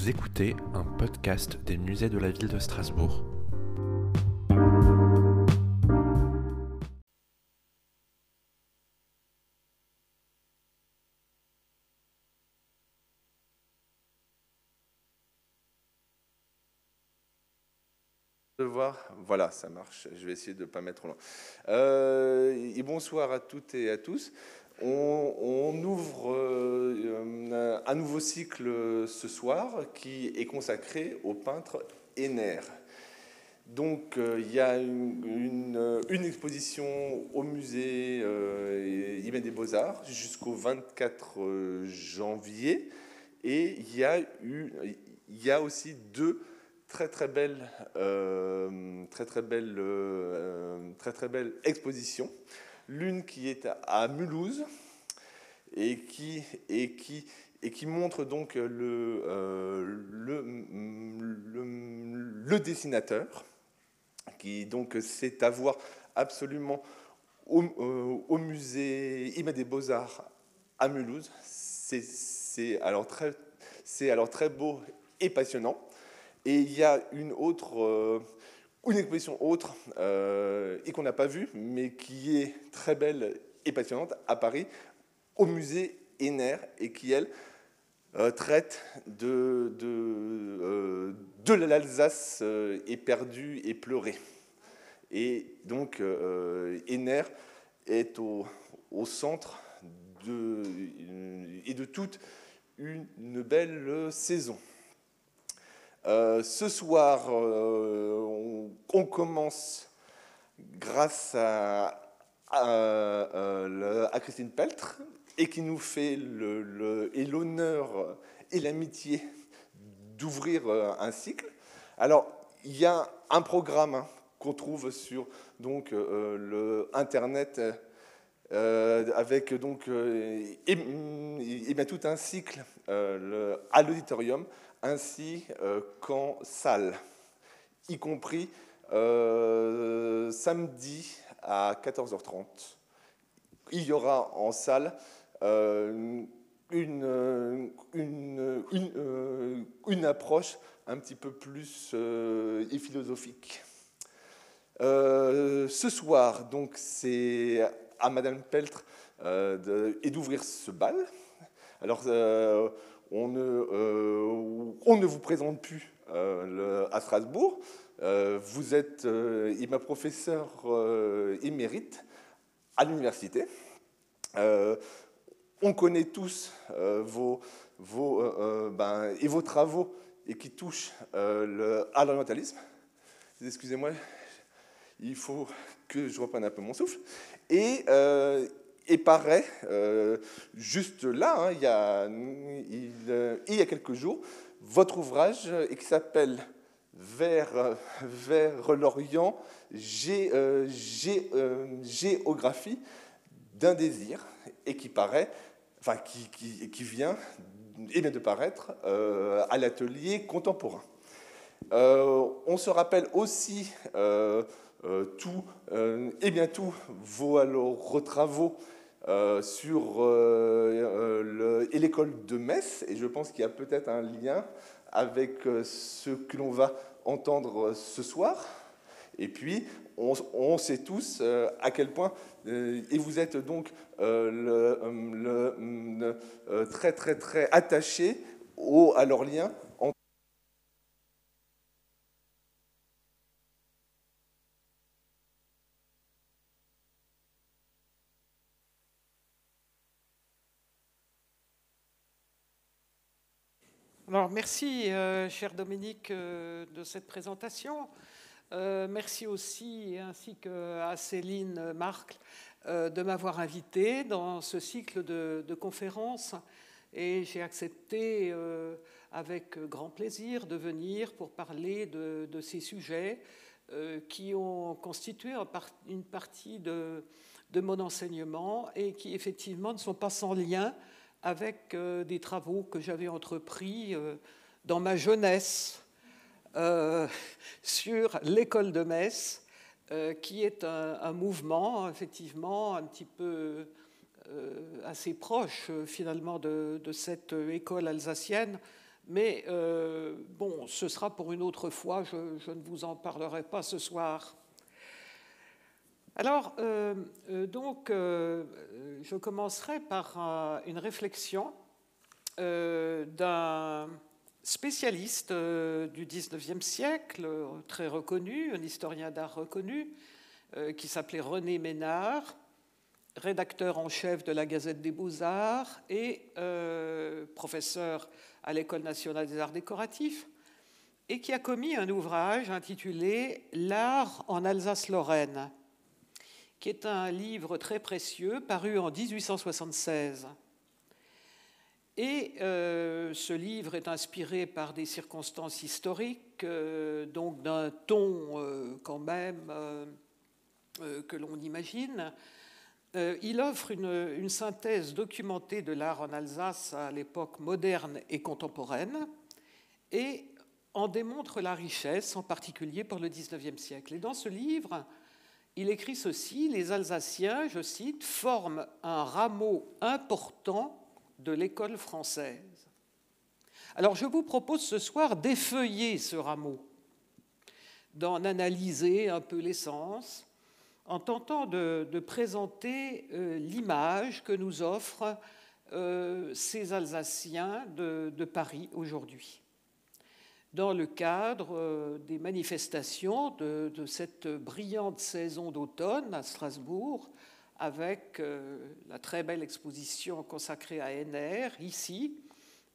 Vous écoutez un podcast des musées de la ville de Strasbourg. Voilà, ça marche. Je vais essayer de ne pas mettre trop loin. Euh, et bonsoir à toutes et à tous. On, ouvre euh, un nouveau cycle ce soir qui est consacré au peintre Henner. Donc euh, il y a une, exposition au musée euh, des Beaux-Arts jusqu'au 24 euh, janvier. Et il y a, aussi deux très belles, très, très belles expositions. L'une qui est à- Mulhouse et qui, montre donc le, euh, dessinateur, qui donc c'est à voir absolument au, euh, musée des Beaux-Arts à Mulhouse. C'est- C'est alors, très- c'est alors très beau et passionnant. Et il y a une autre, euh, une exposition autre, euh, et qu'on n'a pas vue, mais qui est très belle et passionnante à Paris, au musée Henner, et qui, elle, euh, traite de, euh, l'Alsace éperdue et pleurée. Et donc, Henner est au, centre et de toute une belle saison. Euh, ce soir, euh, on, commence grâce euh, à Christine Peltre et qui nous fait l'honneur et l'amitié d'ouvrir un cycle. Alors, il y a un programme hein, qu'on trouve sur donc, le Internet avec donc, et, bien tout un cycle le- à l'auditorium ainsi euh, qu'en salle, y compris euh, samedi à 14h30. Il y aura en salle euh, une, approche un petit peu plus et philosophique. Ce soir, donc, c'est à Madame Peltre et d'ouvrir ce bal. Alors, on, ne, euh, on ne vous présente plus euh, à Strasbourg. Euh, vous êtes euh, et ma professeur émérite à l'université. On connaît tous ben, vos travaux et qui touchent à l'orientalisme. Excusez-moi, il faut que je reprenne un peu mon souffle. Et paraît, euh, juste là, hein, il, y a, il, euh, il y a quelques jours, votre ouvrage euh, qui s'appelle Vers, l'Orient, gé- gé- géographie d'un désir, et qui paraît, enfin qui, qui, vient et vient de paraître à l'atelier contemporain. On se rappelle aussi tout, et bien tous vos alors, travaux euh, sur euh, euh, et l'école de Metz, et je pense qu'il y a peut-être un lien avec ce que l'on va entendre ce soir. Et puis, on, sait tous à quel point, et vous êtes donc très très très attaché au, à leur lien entre Alors, merci, euh, cher Dominique, euh, de cette présentation. Euh, merci aussi, ainsi qu'à Céline Marcle, de m'avoir invité dans ce cycle de, conférences. Et j'ai accepté avec grand plaisir de venir pour parler de, ces sujets qui ont constitué une partie de mon enseignement et qui effectivement ne sont pas sans lien avec euh, des travaux que j'avais entrepris euh, dans ma jeunesse euh, sur l'école de Metz, qui est un, mouvement effectivement un petit peu assez proche finalement de, cette école alsacienne Mais bon, ce sera pour une autre fois, je, ne vous en parlerai pas ce soir. Alors, euh, euh, donc, je commencerai par une réflexion d'un spécialiste du 19e siècle, très reconnu, un historien d'art reconnu, qui s'appelait René Ménard, rédacteur en chef de la Gazette des Beaux-Arts et euh, professeur à l'École nationale des arts décoratifs, et qui a commis un ouvrage intitulé L'art en Alsace-Lorraine, qui est un livre très précieux paru en 1876. Et euh, ce livre est inspiré par des circonstances historiques, euh, donc d'un ton quand même que l'on imagine, euh, il offre une, synthèse documentée de l'art en Alsace à l'époque moderne et contemporaine et en démontre la richesse, en particulier pour le XIXe siècle. Et dans ce livre, il écrit ceci, les Alsaciens, je cite, forment un rameau important de l'école française. Alors je vous propose ce soir d'effeuiller ce rameau, d'en analyser un peu l'essence, en tentant de, présenter euh, l'image que nous offrent euh, ces Alsaciens de, Paris aujourd'hui. Dans le cadre euh, des manifestations de, cette brillante saison d'automne à Strasbourg, avec la très belle exposition consacrée à NR ici,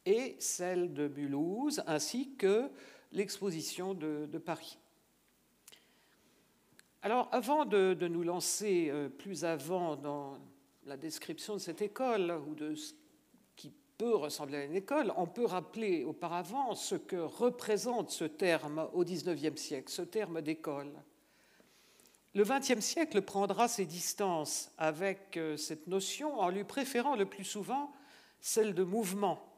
et celle de Mulhouse, ainsi que l'exposition de Paris. Alors, avant de, nous lancer euh, plus avant dans la description de cette école ou de ce peut ressembler à une école, on peut rappeler auparavant ce que représente ce terme au XIXe siècle, ce terme d'école. Le XXe siècle prendra ses distances avec euh, cette notion en lui préférant le plus souvent celle de mouvement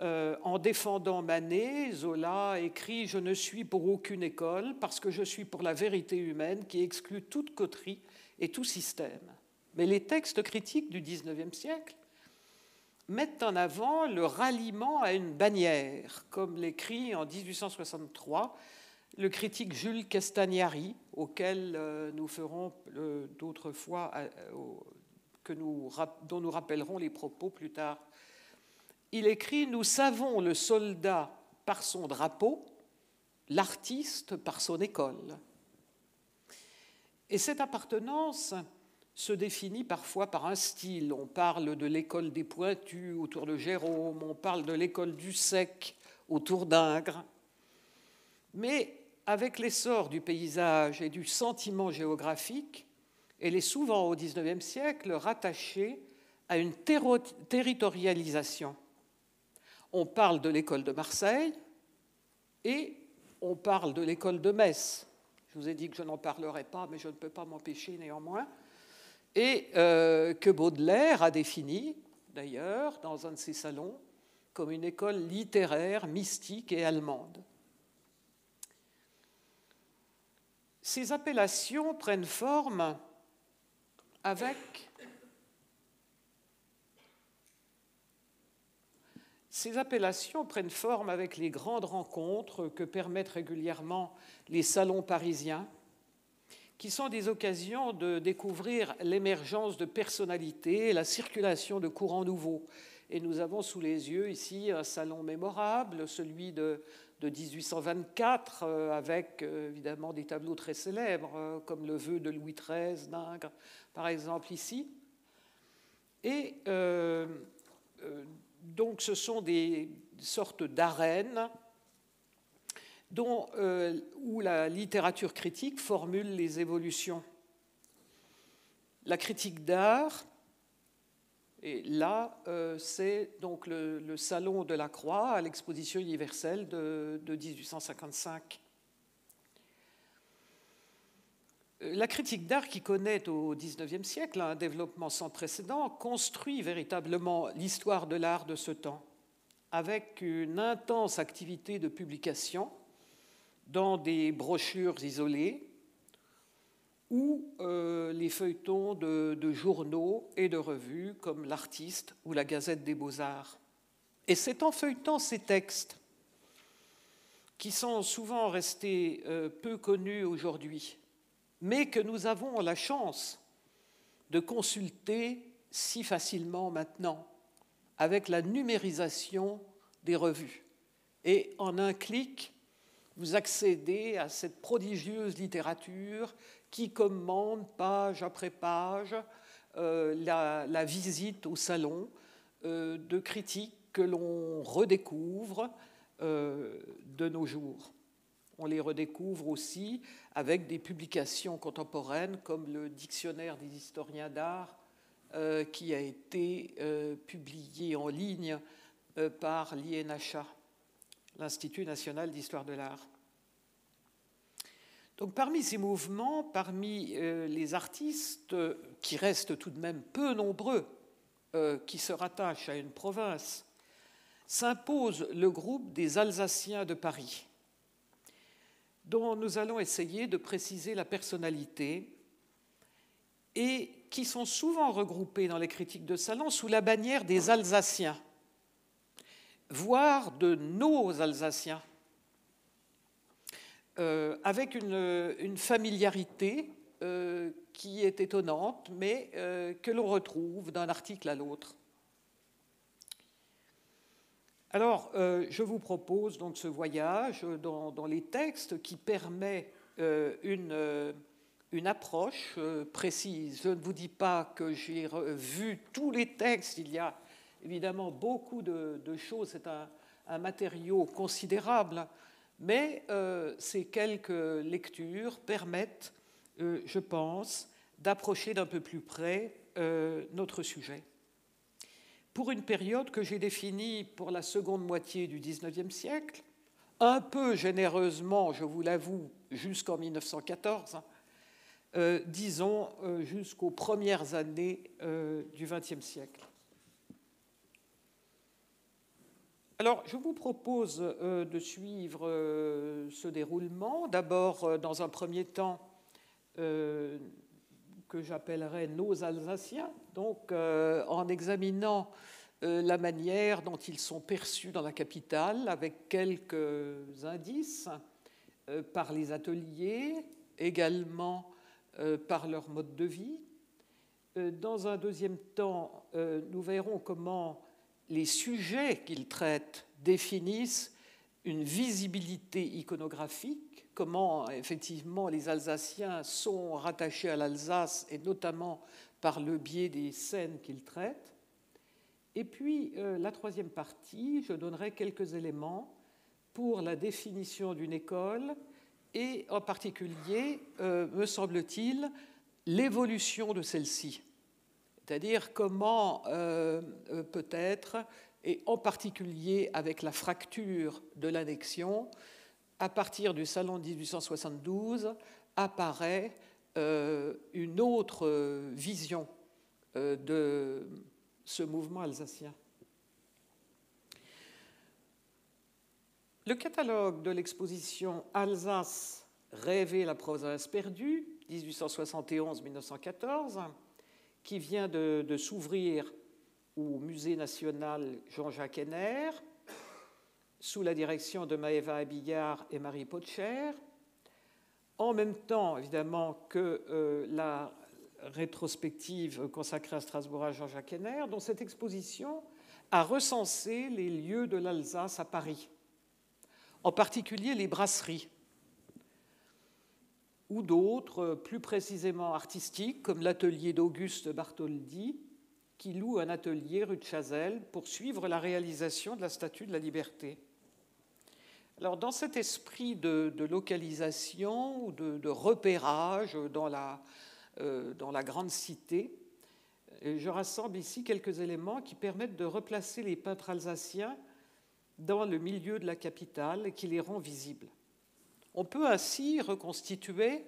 euh, en défendant Manet, Zola écrit Je ne suis pour aucune école parce que je suis pour la vérité humaine qui exclut toute coterie et tout système. Mais les textes critiques du XIXe siècle mettent en avant le ralliement à une bannière, comme l'écrit en 1863 le critique Jules Castagnari, auquel euh, nous ferons euh, d'autres fois, que nous, dont nous rappellerons les propos plus tard il écrit Nous savons le soldat par son drapeau, l'artiste par son école. Et cette appartenance se définit parfois par un style. On parle de l'école des pointus autour de Jérôme, on parle de l'école du sec autour d'Ingres. Mais avec l'essor du paysage et du sentiment géographique, elle est souvent au XIXe siècle rattachée à une territorialisation on parle de l'école de Marseille et on parle de l'école de Metz. Je vous ai dit que je n'en parlerai pas, mais je ne peux pas m'empêcher néanmoins. Et euh, que Baudelaire a défini, d'ailleurs, dans un de ses salons, comme une école littéraire, mystique et allemande. Ces appellations prennent forme avec Ces appellations prennent forme avec les grandes rencontres que permettent régulièrement les salons parisiens, qui sont des occasions de découvrir l'émergence de personnalités la circulation de courants nouveaux. Et nous avons sous les yeux ici un salon mémorable, celui de, 1824, euh, avec euh, évidemment des tableaux très célèbres, euh, comme le vœu de Louis XIII d'Ingres, par exemple ici. Et donc ce sont des sortes d'arènes euh, où la littérature critique formule les évolutions. La critique d'art, et là, euh, c'est donc le, Salon de la Croix à l'exposition universelle de 1855. La critique d'art qui connaît au XIXe siècle un développement sans précédent construit véritablement l'histoire de l'art de ce temps, avec une intense activité de publication dans des brochures isolées ou euh, les feuilletons de, journaux et de revues comme l'Artiste ou la Gazette des Beaux-Arts. Et c'est en feuilletant ces textes, qui sont souvent restés euh, peu connus aujourd'hui, mais que nous avons la chance de consulter si facilement maintenant, avec la numérisation des revues. Et en un clic, vous accédez à cette prodigieuse littérature qui commande page après page euh, la, visite au salon euh, de critiques que l'on redécouvre euh, de nos jours. On les redécouvre aussi avec des publications contemporaines comme le Dictionnaire des historiens d'art qui a été publié en ligne par l'INHA, l'Institut national d'histoire de l'art. Donc parmi ces mouvements, parmi euh, les artistes euh, qui restent tout de même peu nombreux, euh, qui se rattachent à une province, s'impose le groupe des Alsaciens de Paris, dont nous allons essayer de préciser la personnalité et qui sont souvent regroupés dans les critiques de salon sous la bannière des Alsaciens, voire de nos Alsaciens euh, avec une, familiarité euh, qui est étonnante, mais euh, que l'on retrouve d'un article à l'autre. Alors, je vous propose donc ce voyage dans, les textes qui permet une, approche précise. Je ne vous dis pas que j'ai vu tous les textes, il y a évidemment beaucoup de, choses, c'est un, matériau considérable mais euh, ces quelques lectures permettent, euh, je pense, d'approcher d'un peu plus près euh, notre sujet. Pour une période que j'ai définie pour la seconde moitié du XIXe siècle, un peu généreusement, je vous l'avoue, jusqu'en 1914, disons jusqu'aux premières années du XXe siècle. Alors, je vous propose euh, de suivre euh, ce déroulement. D'abord, euh, dans un premier temps, que j'appellerai nos Alsaciens, donc en examinant la manière dont ils sont perçus dans la capitale, avec quelques indices par les ateliers, également par leur mode de vie. Dans un deuxième temps, nous verrons comment les sujets qu'ils traitent définissent une visibilité iconographique, comment effectivement les Alsaciens sont rattachés à l'Alsace et notamment par le biais des scènes qu'ils traitent. Et puis euh, la troisième partie, je donnerai quelques éléments pour la définition d'une école et en particulier, euh, me semble-t-il, l'évolution de celle-ci c'est-à-dire comment euh, euh, peut-être, et en particulier avec la fracture de l'annexion, à partir du Salon de 1872, apparaît euh, une autre vision de ce mouvement alsacien. Le catalogue de l'exposition Alsace, rêver la province perdue, 1871-1914, qui vient de, s'ouvrir au Musée national Jean-Jacques Henner, sous la direction de Maëva Abillard et Marie Potcher, en même temps, évidemment, que euh, la rétrospective consacrée à Strasbourg à Jean-Jacques Henner, dont cette exposition a recensé les lieux de l'Alsace à Paris, en particulier les brasseries ou d'autres euh, plus précisément artistiques, comme l'atelier d'Auguste Bartholdi, qui loue un atelier rue de Chazelle pour suivre la réalisation de la Statue de la Liberté. Alors, dans cet esprit de, localisation ou de, repérage dans la, euh, dans la grande cité, euh, je rassemble ici quelques éléments qui permettent de replacer les peintres alsaciens dans le milieu de la capitale et qui les rend visibles. On peut ainsi reconstituer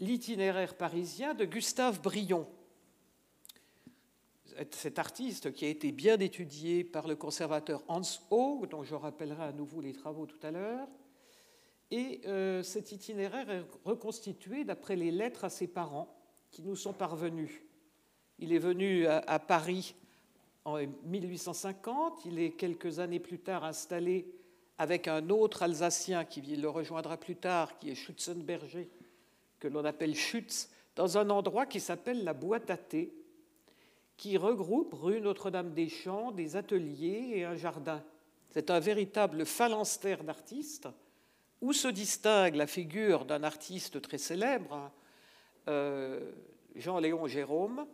l'itinéraire parisien de Gustave Brion, cet artiste qui a été bien étudié par le conservateur Hans Haug, dont je rappellerai à nouveau les travaux tout à l'heure. Et euh, cet itinéraire est reconstitué d'après les lettres à ses parents qui nous sont parvenus. Il est venu à, Paris en 1850. Il est quelques années plus tard installé avec un autre Alsacien qui le rejoindra plus tard, qui est Schutzenberger, que l'on appelle Schutz, dans un endroit qui s'appelle la Boîte à thé, qui regroupe rue Notre-Dame-des-Champs des ateliers et un jardin. C'est un véritable phalanstère d'artistes où se distingue la figure d'un artiste très célèbre, euh, Jean-Léon Jérôme,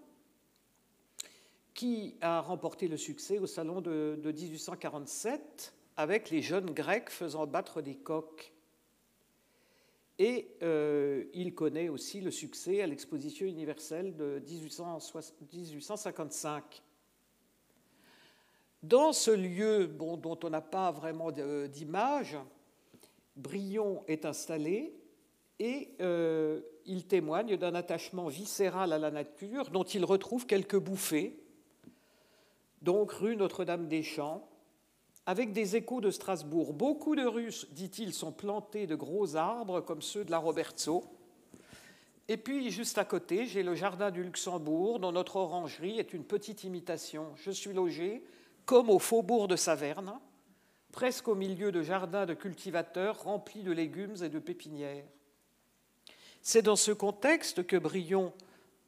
qui a remporté le succès au salon de, 1847 avec les jeunes Grecs faisant battre des coqs. Et euh, il connaît aussi le succès à l'exposition universelle de 1855. Dans ce lieu dont on n'a pas vraiment d'image, Brion est installé et euh, il témoigne d'un attachement viscéral à la nature dont il retrouve quelques bouffées. Donc rue Notre-Dame-des-Champs, avec des échos de Strasbourg. Beaucoup de rues, dit-il, sont plantées de gros arbres comme ceux de la Robertso. Et puis, juste à côté, j'ai le jardin du Luxembourg, dont notre orangerie est une petite imitation. Je suis logé, comme au faubourg de Saverne, presque au milieu de jardins de cultivateurs remplis de légumes et de pépinières. C'est dans ce contexte que Brion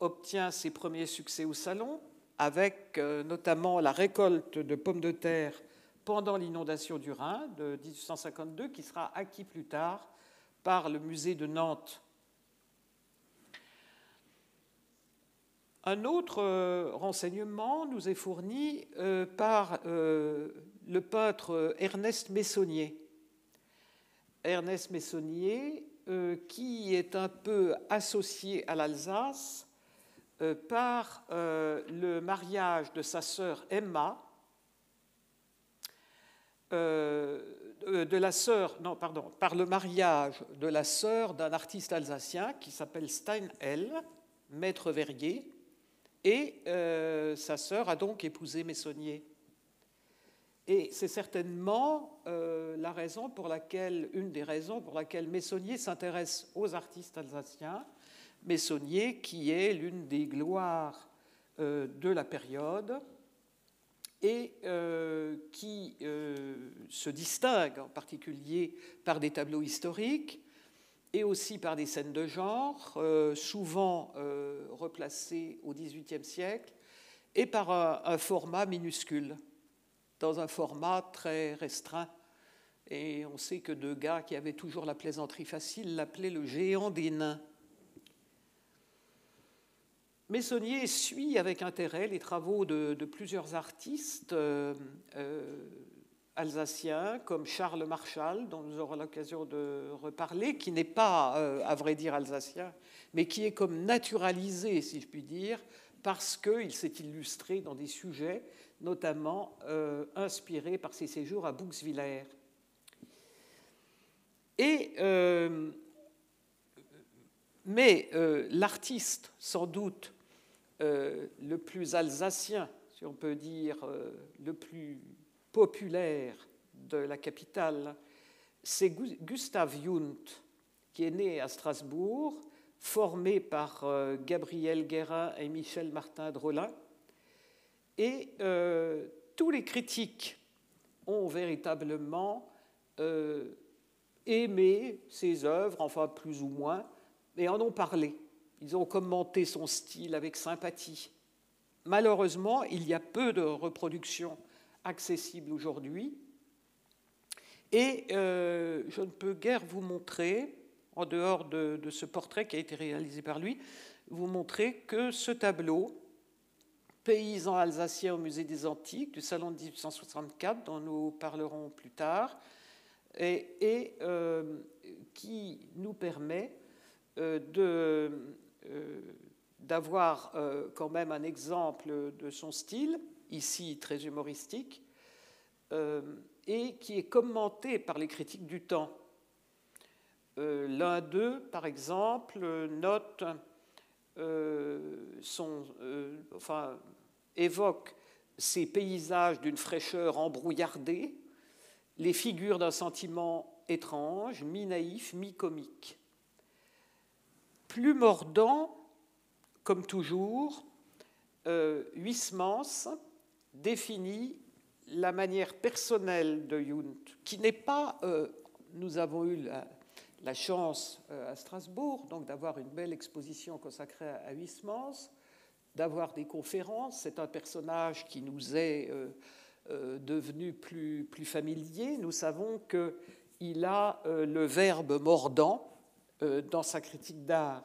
obtient ses premiers succès au salon, avec euh, notamment la récolte de pommes de terre pendant l'inondation du Rhin de 1852, qui sera acquis plus tard par le musée de Nantes. Un autre euh, renseignement nous est fourni euh, par le peintre Ernest Messonnier. Ernest Messonnier, euh, qui est un peu associé à l'Alsace euh, par euh, le mariage de sa sœur Emma, de la sœur, non, pardon, par le mariage de la sœur d'un artiste alsacien qui s'appelle Steinhell, maître verrier, et sa sœur a donc épousé Messonnier. Et c'est certainement euh, la raison pour laquelle, une des raisons pour laquelle Messonnier s'intéresse aux artistes alsaciens. Messonnier, qui est l'une des gloires euh, de la période et euh, qui se distingue en particulier par des tableaux historiques et aussi par des scènes de genre, souvent replacées au XVIIIe siècle, et par un format minuscule dans un format très restreint. Et on sait que deux gars qui avaient toujours la plaisanterie facile l'appelaient le géant des nains. Messonnier suit avec intérêt les travaux de, plusieurs artistes euh, euh, alsaciens, comme Charles Marchal, dont nous aurons l'occasion de reparler, qui n'est pas, euh, à vrai dire, alsacien, mais qui est comme naturalisé, si je puis dire, parce qu'il s'est illustré dans des sujets notamment euh, inspiré par ses séjours à Bouxwiller. Et, mais l'artiste, sans doute le plus alsacien, si on peut dire, le plus populaire de la capitale, c'est Gustave Junt, qui est né à Strasbourg, formé par Gabriel Guérin et Michel Martin Drolin et euh, tous les critiques ont véritablement euh, aimé ses œuvres, enfin plus ou moins, et en ont parlé. Ils ont commenté son style avec sympathie. Malheureusement, il y a peu de reproductions accessibles aujourd'hui. Et euh, je ne peux guère vous montrer, en dehors de, de, ce portrait qui a été réalisé par lui, vous montrer que ce tableau paysan alsacien au musée des Antiques du salon de 1864, dont nous parlerons plus tard, et, euh, qui nous permet euh, euh, d'avoir quand même un exemple de son style, ici très humoristique, et qui est commenté par les critiques du temps. L'un d'eux, par exemple, note son, évoque ces paysages d'une fraîcheur embrouillardée, les figures d'un sentiment étrange, mi-naïf, mi-comique. Plus mordant, comme toujours, euh, définit la manière personnelle de Junt, qui n'est pas. Euh, nous avons eu la, chance euh, à Strasbourg donc d'avoir une belle exposition consacrée à, Huysmans, d'avoir des conférences. C'est un personnage qui nous est euh, devenu plus, plus familier. Nous savons qu'il a le verbe mordant dans sa critique d'art.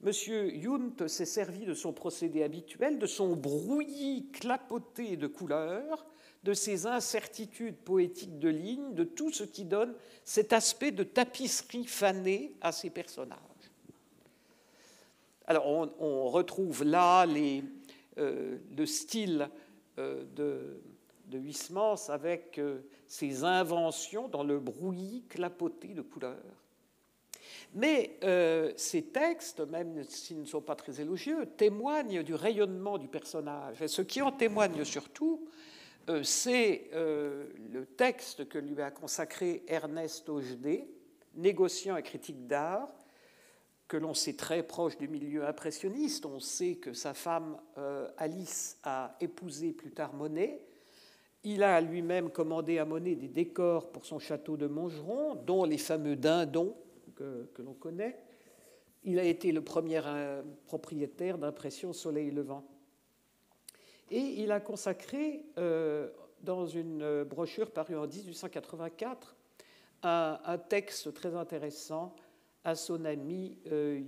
Monsieur Junt s'est servi de son procédé habituel, de son brouillis clapoté de couleurs, de ses incertitudes poétiques de lignes, de tout ce qui donne cet aspect de tapisserie fanée à ses personnages. Alors on, retrouve là euh, le style euh, de, de Huysmans avec euh, ses inventions dans le brouillis clapoté de couleurs. Mais ces textes, même s'ils ne sont pas très élogieux, témoignent du rayonnement du personnage. Et ce qui en témoigne surtout, euh, c'est euh, le texte que lui a consacré Ernest Ogedé, négociant et critique d'art, que l'on sait très proche du milieu impressionniste. On sait que sa femme euh, Alice a épousé plus tard Monet. Il a lui-même commandé à Monet des décors pour son château de Montgeron, dont les fameux dindons que, l'on connaît. Il a été le premier propriétaire d'Impression Soleil Levant. Et il a consacré, euh, dans une brochure parue en 1884, un, texte très intéressant à son ami euh.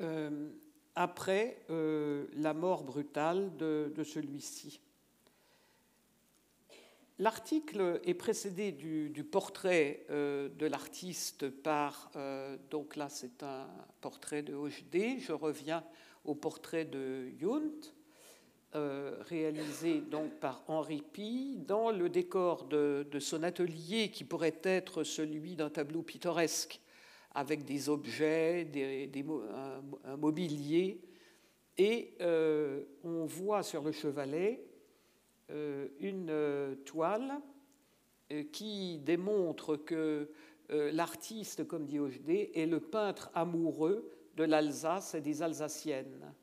Euh, après la mort brutale de, celui-ci. L'article est précédé du, portrait de l'artiste par, donc là c'est un portrait de Hochdé, je reviens au portrait de Junt, euh, réalisé donc par Henri Pi, dans le décor de, son atelier qui pourrait être celui d'un tableau pittoresque, avec des objets, des, un, mobilier. Et euh, on voit sur le chevalet euh, une toile qui démontre que l'artiste, comme dit Ogedé, est le peintre amoureux de l'Alsace et des Alsaciennes.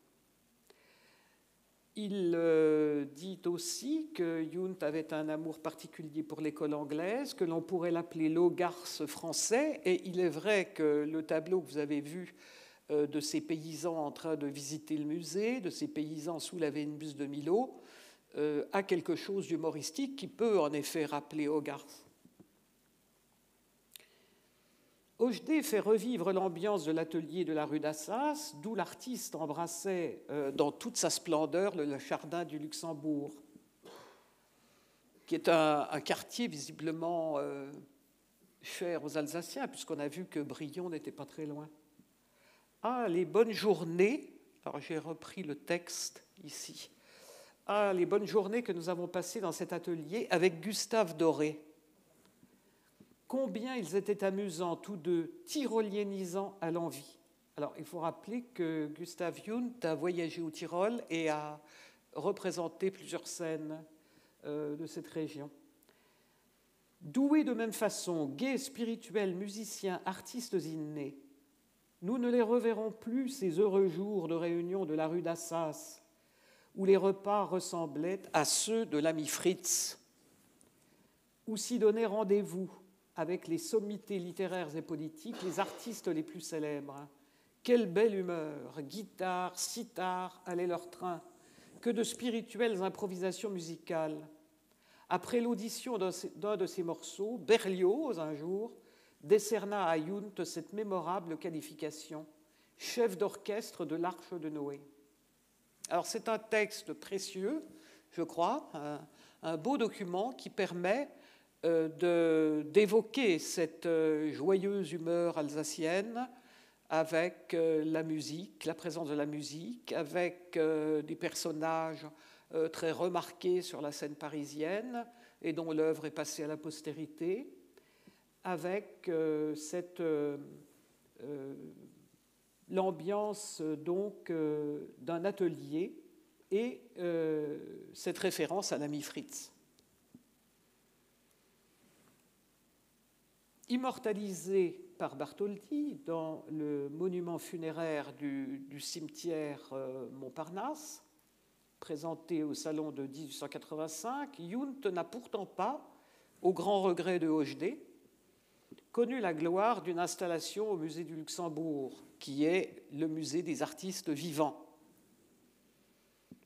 Il euh, dit aussi que Junt avait un amour particulier pour l'école anglaise, que l'on pourrait l'appeler l'Ogarce français, et il est vrai que le tableau que vous avez vu euh, de ces paysans en train de visiter le musée, de ces paysans sous la Vénus de Milo, euh, a quelque chose d'humoristique qui peut en effet rappeler Hogarth. Ogedé fait revivre l'ambiance de l'atelier de la rue d'Assas, d'où l'artiste embrassait euh, dans toute sa splendeur le jardin du Luxembourg, qui est un, quartier visiblement euh, cher aux Alsaciens, puisqu'on a vu que Brion n'était pas très loin. Ah, les bonnes journées, alors j'ai repris le texte ici. Ah, les bonnes journées que nous avons passées dans cet atelier avec Gustave Doré combien ils étaient amusants, tous deux, tyroliénisants à l'envie. Alors, il faut rappeler que Gustav Jung a voyagé au Tyrol et a représenté plusieurs scènes euh, de cette région. Doués de même façon, gays, spirituels, musiciens, artistes innés, nous ne les reverrons plus ces heureux jours de réunion de la rue d'Assas, où les repas ressemblaient à ceux de l'ami Fritz, où s'y donnait rendez-vous avec les sommités littéraires et politiques, les artistes les plus célèbres. Quelle belle humeur, guitare, sitar allaient leur train, que de spirituelles improvisations musicales. Après l'audition d'un de ces morceaux, Berlioz, un jour, décerna à Junt cette mémorable qualification chef d'orchestre de l'Arche de Noé. Alors c'est un texte précieux, je crois, un beau document qui permet euh, d'évoquer cette euh, joyeuse humeur alsacienne avec euh, la musique, la présence de la musique, avec des personnages très remarqués sur la scène parisienne et dont l'œuvre est passée à la postérité, avec cette l'ambiance donc d'un atelier et cette référence à l'ami Fritz. immortalisé par Bartholdi dans le monument funéraire du, cimetière euh, Montparnasse, présenté au salon de 1885, Junt n'a pourtant pas, au grand regret de Hochdé, connu la gloire d'une installation au musée du Luxembourg, qui est le musée des artistes vivants.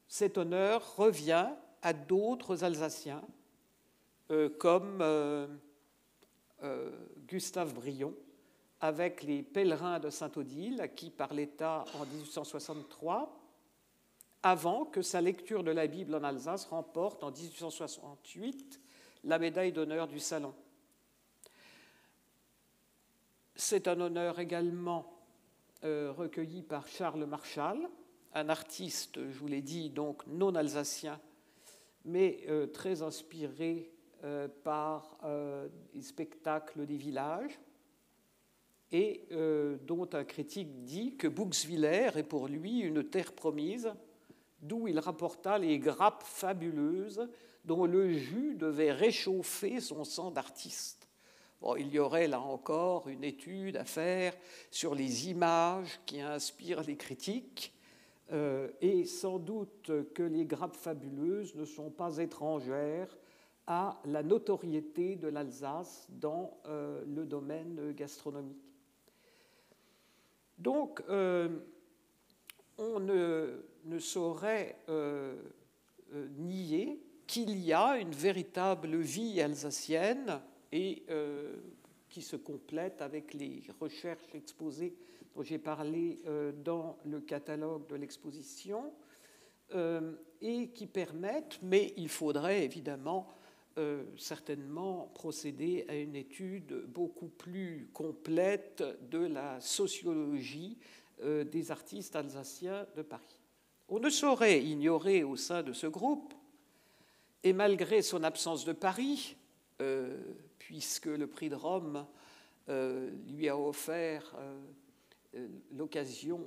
Cet honneur revient à d'autres Alsaciens, euh, comme euh, euh, Gustave Brion, avec les pèlerins de Saint-Odile, acquis par l'État en 1863, avant que sa lecture de la Bible en Alsace remporte en 1868 la médaille d'honneur du Salon. C'est un honneur également recueilli par Charles Marchal, un artiste, je vous l'ai dit, donc non alsacien, mais très inspiré euh, par euh, des spectacles des villages, et euh, dont un critique dit que Bouxwiller est pour lui une terre promise, d'où il rapporta les grappes fabuleuses dont le jus devait réchauffer son sang d'artiste. Il y aurait là encore une étude à faire sur les images qui inspirent les critiques, et sans doute que les grappes fabuleuses ne sont pas étrangères à la notoriété de l'Alsace dans euh, le domaine gastronomique. Donc, euh, on ne, saurait euh, nier qu'il y a une véritable vie alsacienne et qui se complète avec les recherches exposées dont j'ai parlé dans le catalogue de l'exposition et qui permettent, mais il faudrait évidemment euh, certainement procéder à une étude beaucoup plus complète de la sociologie euh, des artistes alsaciens de Paris. On ne saurait ignorer au sein de ce groupe, et malgré son absence de Paris, euh, puisque le prix de Rome lui a offert l'occasion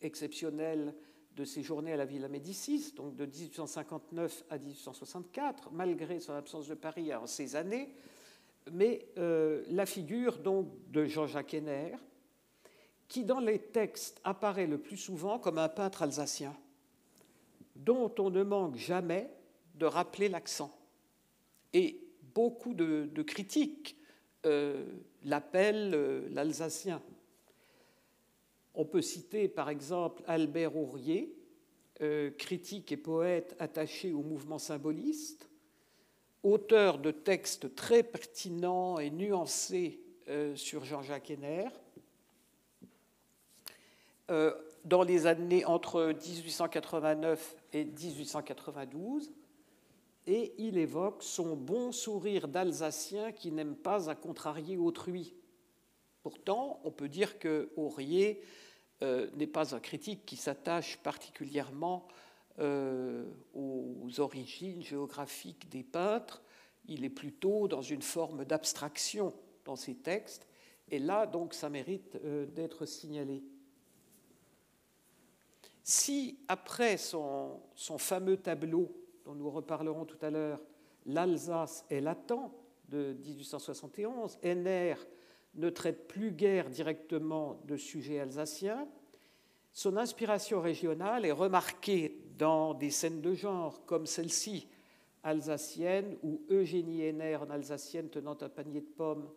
exceptionnelle de ses journées à la Villa Médicis, donc de 1859 à 1864, malgré son absence de Paris en ces années, mais euh, la figure donc de Jean-Jacques Henner, qui dans les textes apparaît le plus souvent comme un peintre alsacien, dont on ne manque jamais de rappeler l'accent. Et beaucoup de, critiques euh, l'appellent euh, l'alsacien. On peut citer par exemple Albert Aurier, euh, critique et poète attaché au mouvement symboliste, auteur de textes très pertinents et nuancés sur Jean-Jacques Henner. Dans les années entre 1889 et 1892, et il évoque son bon sourire d'Alsacien qui n'aime pas à contrarier autrui. Pourtant, on peut dire que Aurier euh, n'est pas un critique qui s'attache particulièrement euh, aux origines géographiques des peintres. Il est plutôt dans une forme d'abstraction dans ses textes. Et là, donc, ça mérite euh, d'être signalé. Si, après son, son, fameux tableau, dont nous reparlerons tout à l'heure, L'Alsace est latent de 1871, Henner ne traite plus guère directement de sujets alsaciens. Son inspiration régionale est remarquée dans des scènes de genre comme celle-ci, alsacienne, où Eugénie Henner en alsacienne tenant un panier de pommes,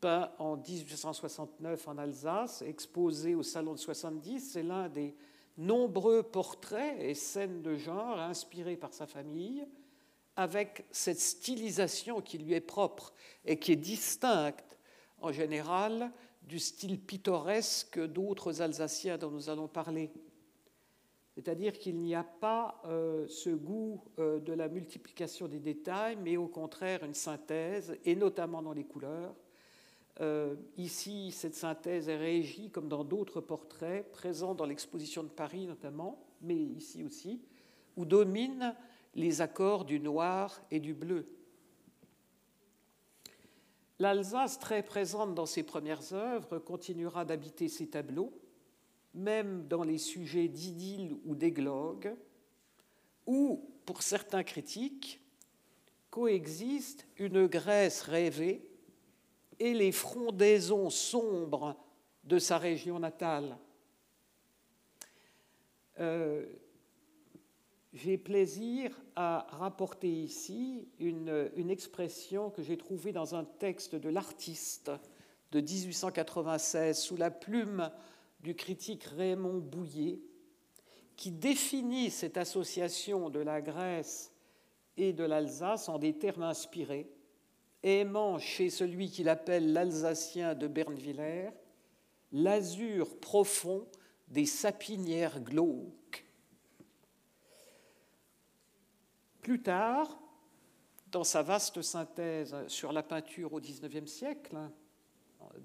peint en 1869 en Alsace, exposé au Salon de 70. C'est l'un des nombreux portraits et scènes de genre inspirés par sa famille, avec cette stylisation qui lui est propre et qui est distincte en général du style pittoresque d'autres Alsaciens dont nous allons parler. C'est-à-dire qu'il n'y a pas euh, ce goût euh, de la multiplication des détails, mais au contraire une synthèse, et notamment dans les couleurs. Euh, ici, cette synthèse est régie, comme dans d'autres portraits, présents dans l'exposition de Paris notamment, mais ici aussi, où dominent les accords du noir et du bleu. L'Alsace, très présente dans ses premières œuvres, continuera d'habiter ses tableaux, même dans les sujets d'idylle ou d'églogue, où, pour certains critiques, coexistent une Grèce rêvée et les frondaisons sombres de sa région natale. Euh, j'ai plaisir à rapporter ici une, une expression que j'ai trouvée dans un texte de l'artiste de 1896 sous la plume du critique Raymond Bouillet, qui définit cette association de la Grèce et de l'Alsace en des termes inspirés, aimant chez celui qu'il appelle l'Alsacien de Bernviller l'azur profond des sapinières glauques. Plus tard, dans sa vaste synthèse sur la peinture au XIXe siècle,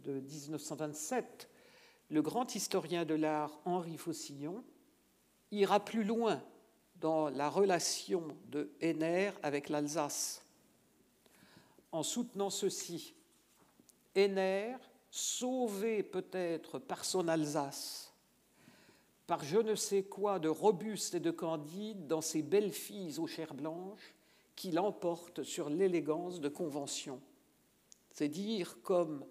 de 1927, le grand historien de l'art Henri Faucillon ira plus loin dans la relation de Henner avec l'Alsace, en soutenant ceci. Henner, sauvé peut-être par son Alsace, par je ne sais quoi de robuste et de candide dans ces belles filles aux chairs blanches qui l'emportent sur l'élégance de convention. C'est dire comme,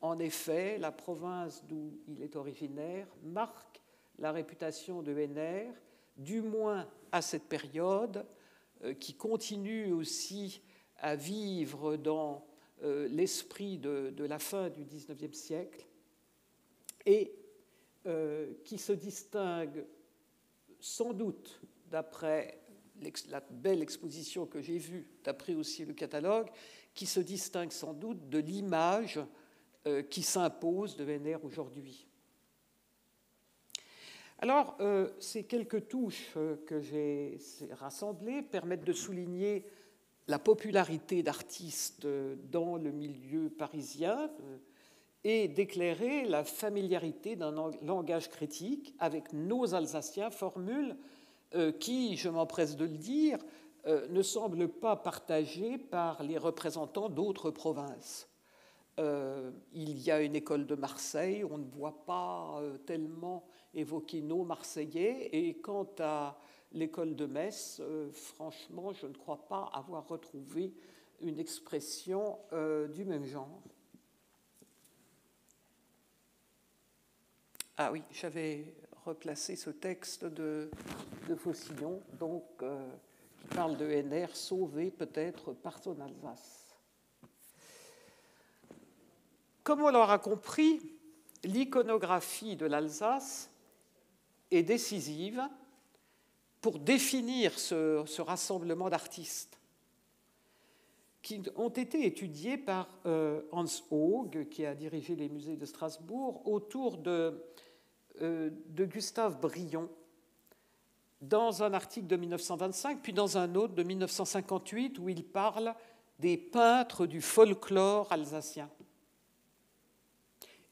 en effet, la province d'où il est originaire marque la réputation de Henner, du moins à cette période, euh, qui continue aussi à vivre dans euh, l'esprit de, la fin du XIXe siècle et euh, qui se distingue sans doute, d'après la belle exposition que j'ai vue, d'après aussi le catalogue, qui se distingue sans doute de l'image euh, qui s'impose de Vénère aujourd'hui. Alors, ces quelques touches que j'ai rassemblées permettent de souligner la popularité d'artistes dans le milieu parisien et d'éclairer la familiarité d'un langage critique avec nos Alsaciens, formules qui, je m'empresse de le dire, ne semblent pas partagées par les représentants d'autres provinces. Euh, il y a une école de Marseille, on ne voit pas euh, tellement évoquer nos Marseillais. Et quant à l'école de Metz, euh, franchement, je ne crois pas avoir retrouvé une expression du même genre. Ah oui, j'avais replacé ce texte de, de Faucillon, donc, qui parle de NR sauvé peut-être par son Alsace. Comme on l'aura compris, l'iconographie de l'Alsace est décisive pour définir ce, rassemblement d'artistes qui ont été étudiés par euh, Hans Haug, qui a dirigé les musées de Strasbourg, autour de, euh, de Gustave Brion, dans un article de 1925, puis dans un autre de 1958, où il parle des peintres du folklore alsacien.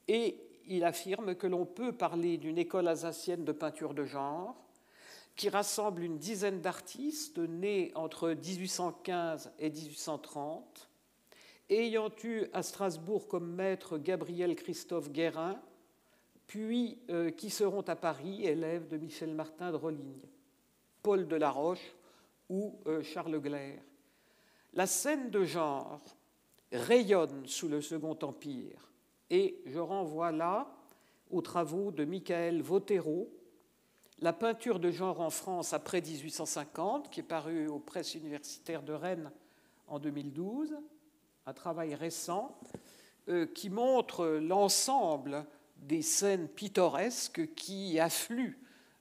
Et il affirme que l'on peut parler d'une école alsacienne de peinture de genre qui rassemble une dizaine d'artistes nés entre 1815 et 1830, ayant eu à Strasbourg comme maître Gabriel Christophe Guérin, puis euh, qui seront à Paris élèves de Michel Martin de Rolligne, Paul de la Roche ou euh, Charles Glaire. La scène de genre rayonne sous le Second Empire et je renvoie là aux travaux de Michael Votero, La peinture de genre en France après 1850, qui est paru aux presses universitaires de Rennes en 2012, un travail récent euh, qui montre l'ensemble des scènes pittoresques qui affluent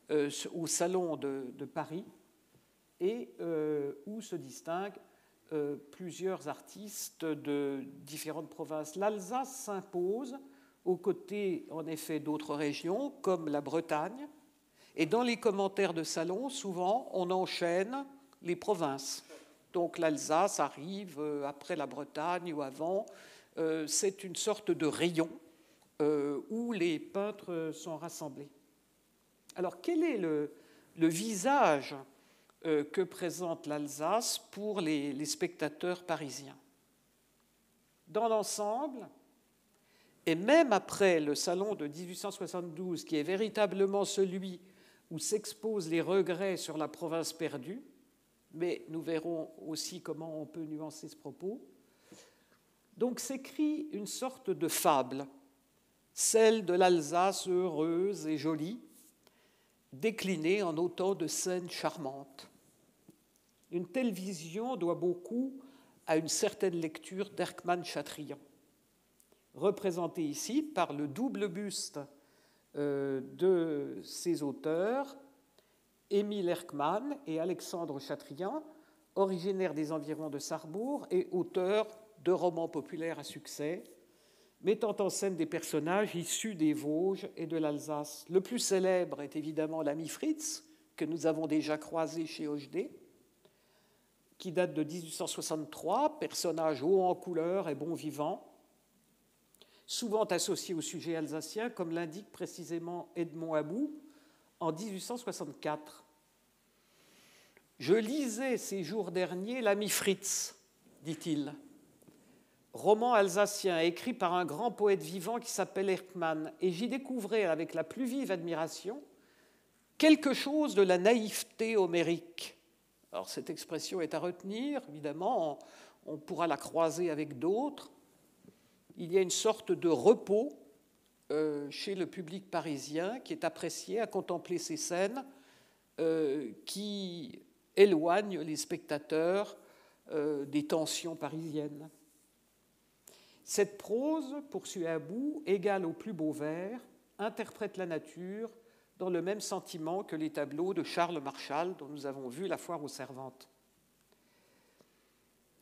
euh, au Salon de, Paris et euh, où se distinguent plusieurs artistes de différentes provinces. L'Alsace s'impose aux côtés, en effet, d'autres régions, comme la Bretagne. Et dans les commentaires de salon, souvent, on enchaîne les provinces. Donc l'Alsace arrive euh, après la Bretagne ou avant. Euh, c'est une sorte de rayon où les peintres sont rassemblés. Alors quel est le, visage euh, que présente l'Alsace pour les, spectateurs parisiens? Dans l'ensemble, et même après le salon de 1872, qui est véritablement celui où s'exposent les regrets sur la province perdue, mais nous verrons aussi comment on peut nuancer ce propos, donc s'écrit une sorte de fable, celle de l'Alsace heureuse et jolie, déclinée en autant de scènes charmantes. Une telle vision doit beaucoup à une certaine lecture d'Erckmann-Chatrian, représentée ici par le double buste de ses auteurs, Émile Erckmann et Alexandre Chatrian, originaires des environs de Sarrebourg et auteurs de romans populaires à succès, mettant en scène des personnages issus des Vosges et de l'Alsace. Le plus célèbre est évidemment l'ami Fritz, que nous avons déjà croisé chez Hochdé, qui date de 1863, personnage haut en couleur et bon vivant, souvent associé au sujet alsacien, comme l'indique précisément Edmond Abou en 1864. Je lisais ces jours derniers L'ami Fritz, dit-il, roman alsacien écrit par un grand poète vivant qui s'appelle Erckmann, et j'y découvrais avec la plus vive admiration quelque chose de la naïveté homérique. Alors cette expression est à retenir, évidemment, on, pourra la croiser avec d'autres. Il y a une sorte de repos euh, chez le public parisien qui est apprécié à contempler ces scènes euh, qui éloignent les spectateurs euh, des tensions parisiennes. Cette prose, poursuit Abou, égale au plus beau vers, interprète la nature dans le même sentiment que les tableaux de Charles Marchal dont nous avons vu la foire aux servantes.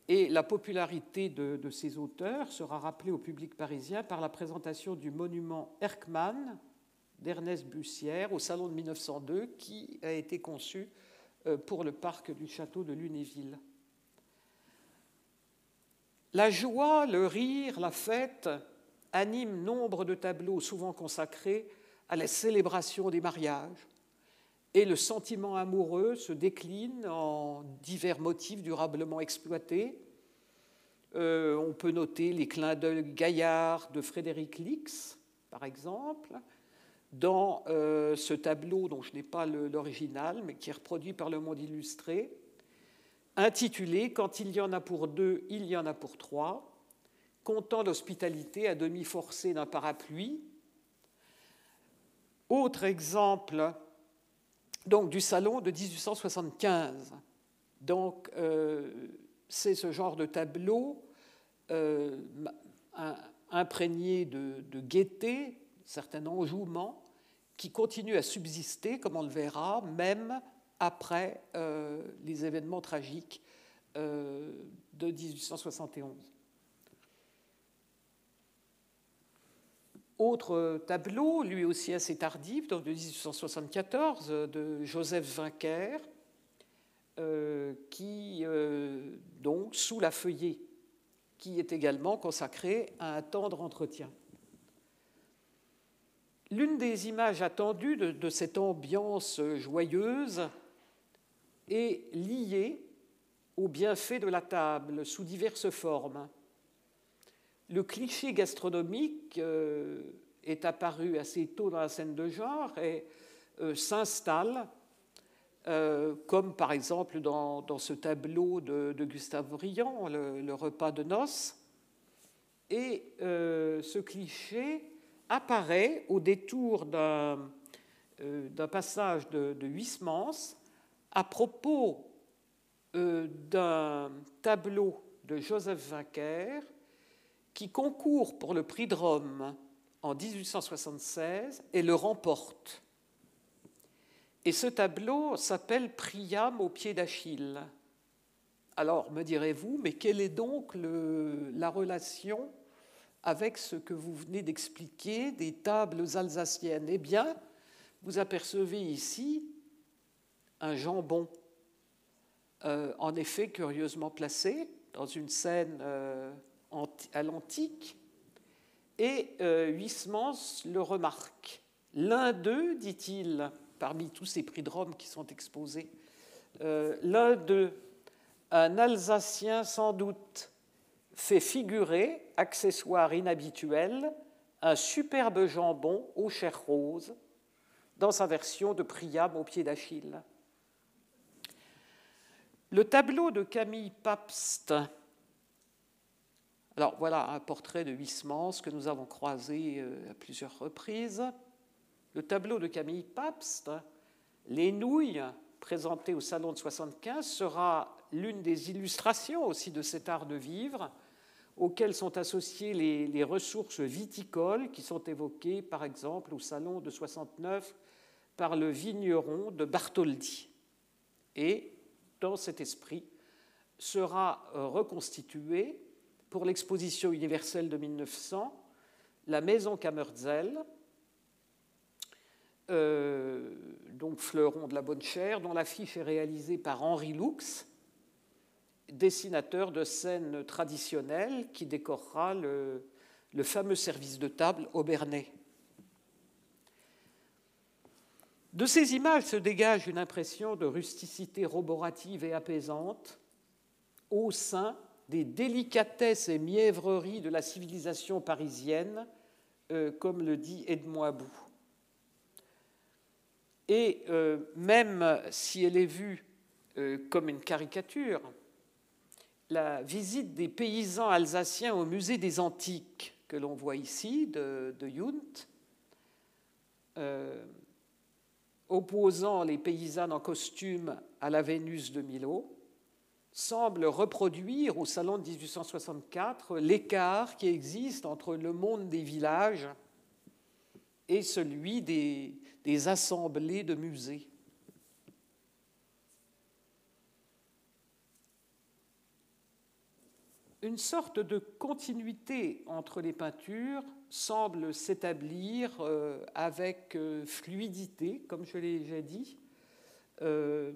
Et la popularité de, ces auteurs sera rappelée au public parisien par la présentation du monument Erckmann d'Ernest Bussière au Salon de 1902 qui a été conçu euh, pour le parc du château de Lunéville. La joie, le rire, la fête animent nombre de tableaux souvent consacrés à la célébration des mariages. Et le sentiment amoureux se décline en divers motifs durablement exploités. Euh, on peut noter les clins d'œil gaillards de Frédéric Lix, par exemple, dans euh, ce tableau dont je n'ai pas l'original, mais qui est reproduit par le Monde illustré, intitulé Quand il y en a pour deux, il y en a pour trois, comptant l'hospitalité à demi forcée d'un parapluie. Autre exemple donc, du salon de 1875. Donc, euh, c'est ce genre de tableau euh, imprégné de, de gaieté, certain enjouement, qui continue à subsister, comme on le verra, même après euh, les événements tragiques de 1871. Autre tableau, lui aussi assez tardif, donc de 1874, de Joseph Vinquer, euh, qui, donc, sous la feuillée, qui est également consacré à un tendre entretien. L'une des images attendues de cette ambiance joyeuse est lié au bienfait de la table sous diverses formes. Le cliché gastronomique euh, est apparu assez tôt dans la scène de genre et euh, s'installe, euh, comme par exemple dans, ce tableau de, Gustave Briand, le, repas de noces. Et ce cliché apparaît au détour d'un passage de, Huysmans à propos d'un tableau de Joseph Vinquer qui concourt pour le prix de Rome en 1876 et le remporte. Et ce tableau s'appelle Priam au pied d'Achille. Alors, me direz-vous, mais quelle est donc la relation avec ce que vous venez d'expliquer des tables alsaciennes? Eh bien, vous apercevez ici un jambon, euh, en effet curieusement placé dans une scène euh, à l'antique, et euh, Huysmans le remarque. L'un d'eux, dit-il, parmi tous ces prix de Rome qui sont exposés, l'un d'eux, un Alsacien sans doute, fait figurer, accessoire inhabituel, un superbe jambon aux chairs roses dans sa version de Priam au pied d'Achille. Le tableau de Camille Pabst, alors voilà un portrait de Huysmans que nous avons croisé euh, à plusieurs reprises. Le tableau de Camille Pabst Les nouilles, présentées au Salon de 75, sera l'une des illustrations aussi de cet art de vivre, auxquelles sont associées les, ressources viticoles qui sont évoquées, par exemple, au Salon de 69 par le vigneron de Bartholdi. Et, dans cet esprit, sera reconstituée pour l'exposition universelle de 1900 la maison Kammerzel, euh, donc fleuron de la bonne chair, dont l'affiche est réalisée par Henri Lux, dessinateur de scènes traditionnelles qui décorera le, fameux service de table au Bernet. De ces images se dégage une impression de rusticité roborative et apaisante au sein des délicatesses et mièvreries de la civilisation parisienne, euh, comme le dit Edmond Abou. Et euh, même si elle est vue euh, comme une caricature, la visite des paysans alsaciens au musée des Antiques que l'on voit ici de, de opposant les paysannes en costume à la Vénus de Milo, semble reproduire au Salon de 1864 l'écart qui existe entre le monde des villages et celui des, assemblées de musées. Une sorte de continuité entre les peintures semble s'établir euh, avec euh, fluidité, comme je l'ai déjà dit, euh,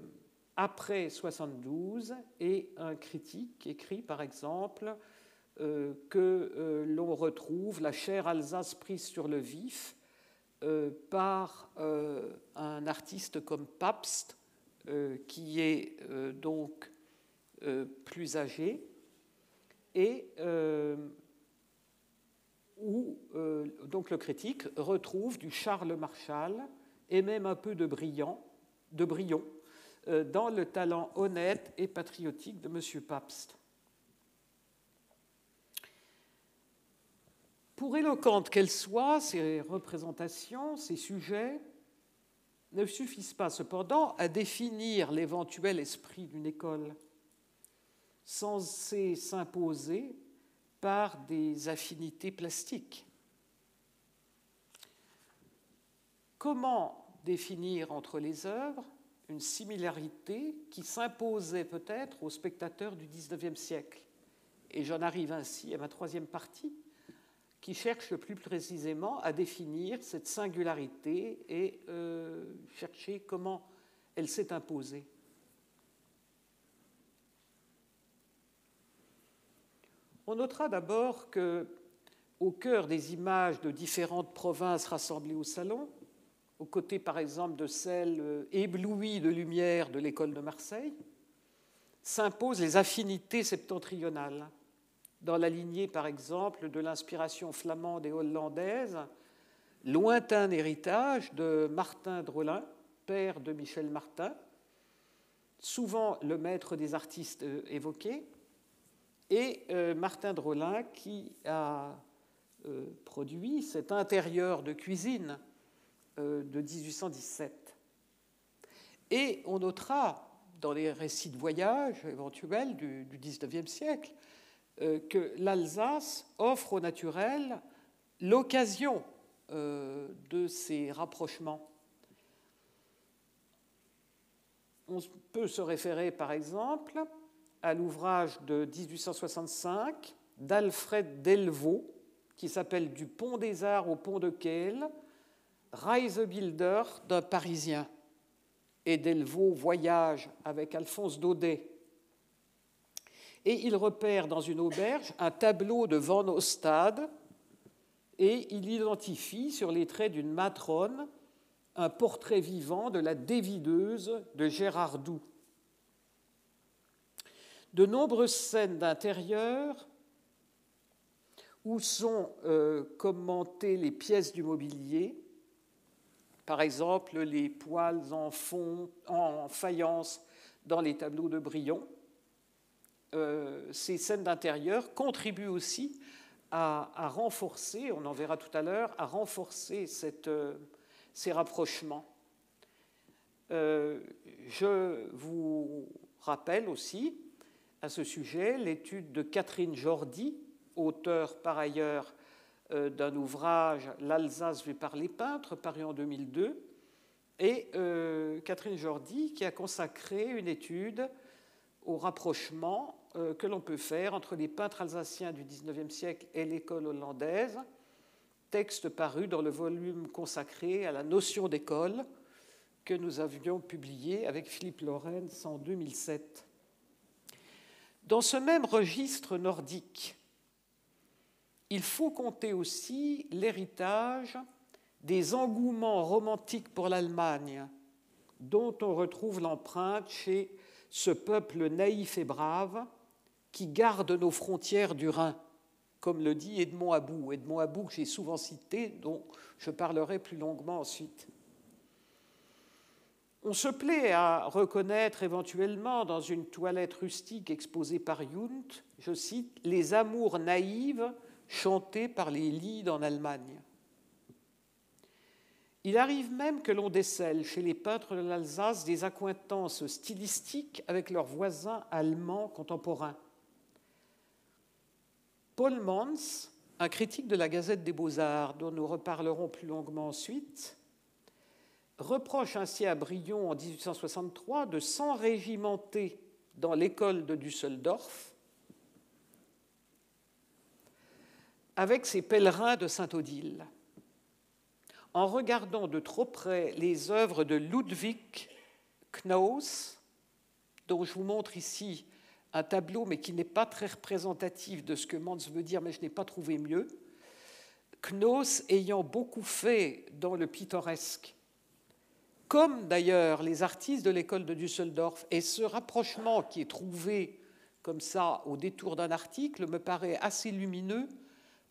après 72, et un critique écrit par exemple que l'on retrouve la chère Alsace prise sur le vif par un artiste comme Pabst, qui est donc plus âgé et euh, où euh, donc le critique retrouve du Charles Marshall et même un peu de brillant, de Brion euh, dans le talent honnête et patriotique de M. Pabst. Pour éloquentes qu'elles soient, ces représentations, ces sujets ne suffisent pas cependant à définir l'éventuel esprit d'une école censé s'imposer par des affinités plastiques. Comment définir entre les œuvres une similarité qui s'imposait peut-être aux spectateurs du XIXe siècle Et j'en arrive ainsi à ma troisième partie, qui cherche plus précisément à définir cette singularité et euh, chercher comment elle s'est imposée. On notera d'abord que, au cœur des images de différentes provinces rassemblées au salon, aux côtés par exemple de celles euh, éblouies de lumière de l'école de Marseille, s'imposent les affinités septentrionales. Dans la lignée, par exemple, de l'inspiration flamande et hollandaise, lointain héritage de Martin Drolin, père de Michel Martin, souvent le maître des artistes euh, évoqués, et euh, Martin Drolin qui a produit cet intérieur de cuisine de 1817. Et on notera dans les récits de voyage éventuels du, 19e siècle que l'Alsace offre au naturel l'occasion de ces rapprochements. On peut se référer par exemple à l'ouvrage de 1865 d'Alfred Delvaux, qui s'appelle Du pont des arts au pont de Kehl, Reisebilder d'un Parisien. Et Delvaux voyage avec Alphonse Daudet. Et il repère dans une auberge un tableau de Van Ostade et il identifie sur les traits d'une matrone un portrait vivant de la dévideuse de Gérard Doux de nombreuses scènes d'intérieur où sont euh, commentées les pièces du mobilier, par exemple les poils en, fond, en faïence dans les tableaux de Brion. Euh, ces scènes d'intérieur contribuent aussi à, renforcer, on en verra tout à l'heure, à renforcer euh, ces rapprochements. euh, je vous rappelle aussi à ce sujet l'étude de Catherine Jordi, auteure par ailleurs d'un ouvrage L'Alsace vue par les peintres, paru en 2002, et euh, Catherine Jordi qui a consacré une étude au rapprochement que l'on peut faire entre les peintres alsaciens du XIXe siècle et l'école hollandaise, texte paru dans le volume consacré à la notion d'école que nous avions publié avec Philippe Lorenz en 2007. Dans ce même registre nordique, il faut compter aussi l'héritage des engouements romantiques pour l'Allemagne, dont on retrouve l'empreinte chez ce peuple naïf et brave qui garde nos frontières du Rhin, comme le dit Edmond Abou. Edmond Abou que j'ai souvent cité, dont je parlerai plus longuement ensuite. On se plaît à reconnaître éventuellement dans une toilette rustique exposée par Junt, je cite, les amours naïves chantés par les lides en Allemagne. Il arrive même que l'on décèle chez les peintres de l'Alsace des accointances stylistiques avec leurs voisins allemands contemporains. Paul Mans, un critique de la Gazette des Beaux-Arts, dont nous reparlerons plus longuement ensuite, reproche ainsi à Brion en 1863 de s'enrégimenter dans l'école de Düsseldorf avec ses pèlerins de Saint-Odile. En regardant de trop près les œuvres de Ludwig Knaus, dont je vous montre ici un tableau, mais qui n'est pas très représentatif de ce que Mans veut dire, mais je n'ai pas trouvé mieux, Knaus ayant beaucoup fait dans le pittoresque comme d'ailleurs les artistes de l'école de Düsseldorf. Et ce rapprochement qui est trouvé comme ça au détour d'un article me paraît assez lumineux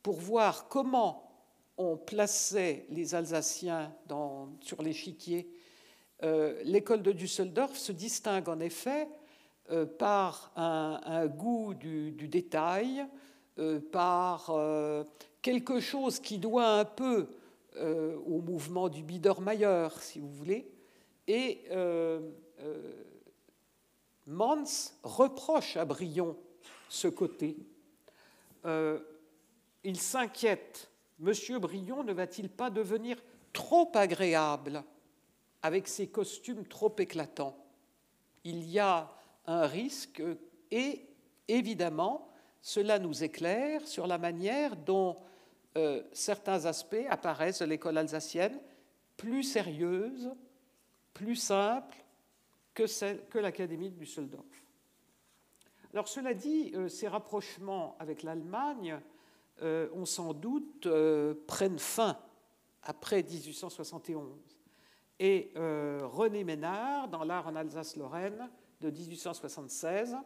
pour voir comment on plaçait les Alsaciens sur l'échiquier. Euh, l'école de Düsseldorf se distingue en effet euh, par un, goût du, détail, euh, par quelque chose qui doit un peu au mouvement du Biedermeier, si vous voulez. Et Mans reproche à Brion ce côté. Il s'inquiète. Monsieur Brion ne va-t-il pas devenir trop agréable avec ses costumes trop éclatants? Il y a un risque et évidemment, cela nous éclaire sur la manière dont euh, certains aspects apparaissent de l'école alsacienne plus sérieuses, plus simples que, que l'Académie de Düsseldorf. Alors cela dit, euh, ces rapprochements avec l'Allemagne, euh, on sans doute, prennent fin après 1871. Et René Ménard, dans L'art en Alsace-Lorraine de 1876,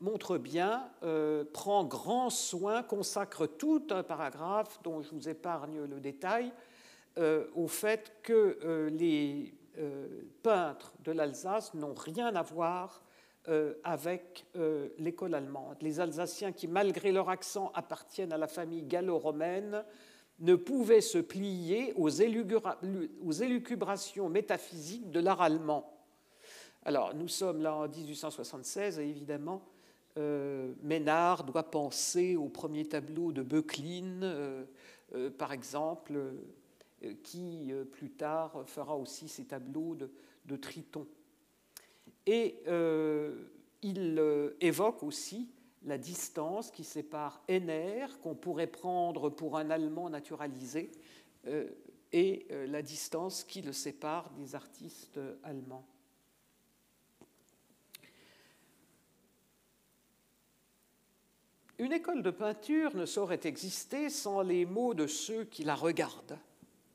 montre bien, euh, prend grand soin, consacre tout un paragraphe dont je vous épargne le détail, euh, au fait que euh, les peintres de l'Alsace n'ont rien à voir avec l'école allemande. Les Alsaciens qui, malgré leur accent, appartiennent à la famille gallo-romaine, ne pouvaient se plier aux, élucubrations métaphysiques de l'art allemand. Alors, nous sommes là en 1876 et évidemment, euh, Ménard doit penser au premier tableau de euh, euh, par exemple, qui plus tard fera aussi ses tableaux de, Triton. Et il évoque aussi la distance qui sépare Henner, qu'on pourrait prendre pour un Allemand naturalisé, et la distance qui le sépare des artistes allemands. Une école de peinture ne saurait exister sans les mots de ceux qui la regardent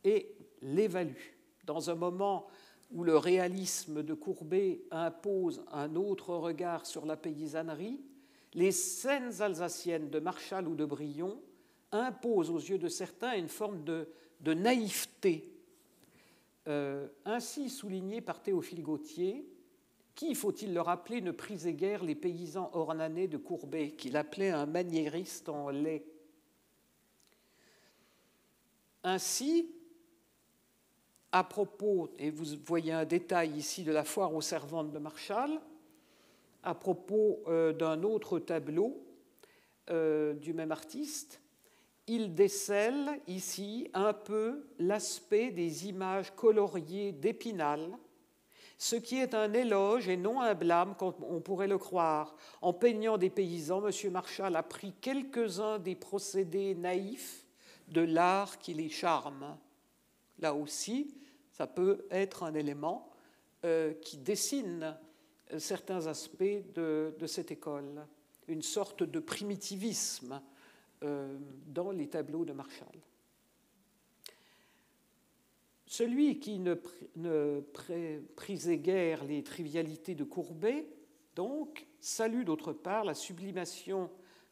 et l'évaluent. Dans un moment où le réalisme de Courbet impose un autre regard sur la paysannerie, les scènes alsaciennes de Marchal ou de Brion imposent aux yeux de certains une forme de, naïveté, euh, ainsi soulignée par Théophile Gautier, qui, faut-il le rappeler, ne prisait guère les paysans ornanés de Courbet, qu'il appelait un maniériste en lait. Ainsi, à propos, et vous voyez un détail ici de la foire aux servantes de Marshall, à propos euh, d'un autre tableau euh, du même artiste, il décèle ici un peu l'aspect des images coloriées d'Épinal, ce qui est un éloge et non un blâme, comme on pourrait le croire. En peignant des paysans, M. Marshall a pris quelques-uns des procédés naïfs de l'art qui les charme. Là aussi, ça peut être un élément euh, qui dessine euh, certains aspects de, cette école, une sorte de primitivisme euh, dans les tableaux de Marshall. Celui qui ne, ne prisait guère les trivialités de Courbet, donc, salue d'autre part la sublimation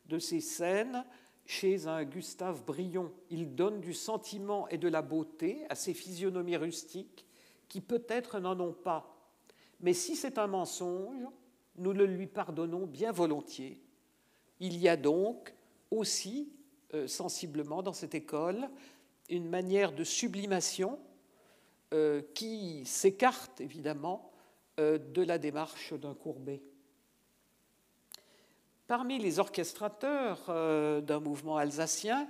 de ces scènes chez un Gustave Brion. Il donne du sentiment et de la beauté à ces physionomies rustiques qui peut-être n'en ont pas. Mais si c'est un mensonge, nous le lui pardonnons bien volontiers. Il y a donc aussi, euh, sensiblement dans cette école, une manière de sublimation euh, qui s'écarte évidemment euh, de la démarche d'un Courbet. Parmi les orchestrateurs euh, d'un mouvement alsacien,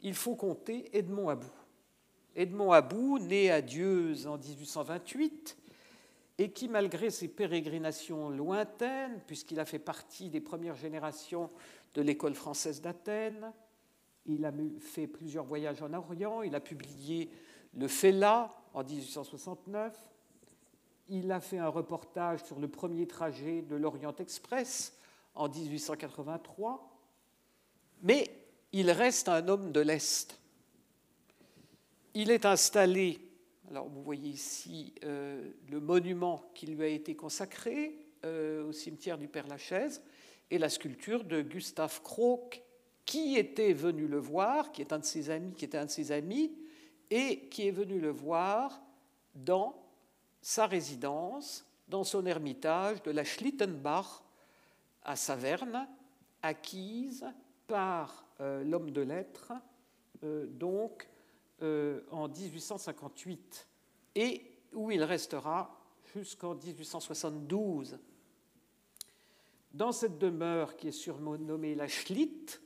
il faut compter Edmond About. Edmond About, né à Dieuze en 1828, et qui, malgré ses pérégrinations lointaines, puisqu'il a fait partie des premières générations de l'école française d'Athènes, il a fait plusieurs voyages en Orient, il a publié le Fela en 1869. Il a fait un reportage sur le premier trajet de l'Orient Express en 1883. Mais il reste un homme de l'Est. Il est installé, alors vous voyez ici euh, le monument qui lui a été consacré euh, au cimetière du Père-Lachaise et la sculpture de Gustave Croc, qui était venu le voir, qui est un de ses amis, qui était un de ses amis, et qui est venu le voir dans sa résidence, dans son ermitage de la Schlittenbach à Saverne, acquise par euh, l'homme de lettres, euh, donc euh, en 1858, et où il restera jusqu'en 1872. Dans cette demeure qui est surnommée la Schlitt,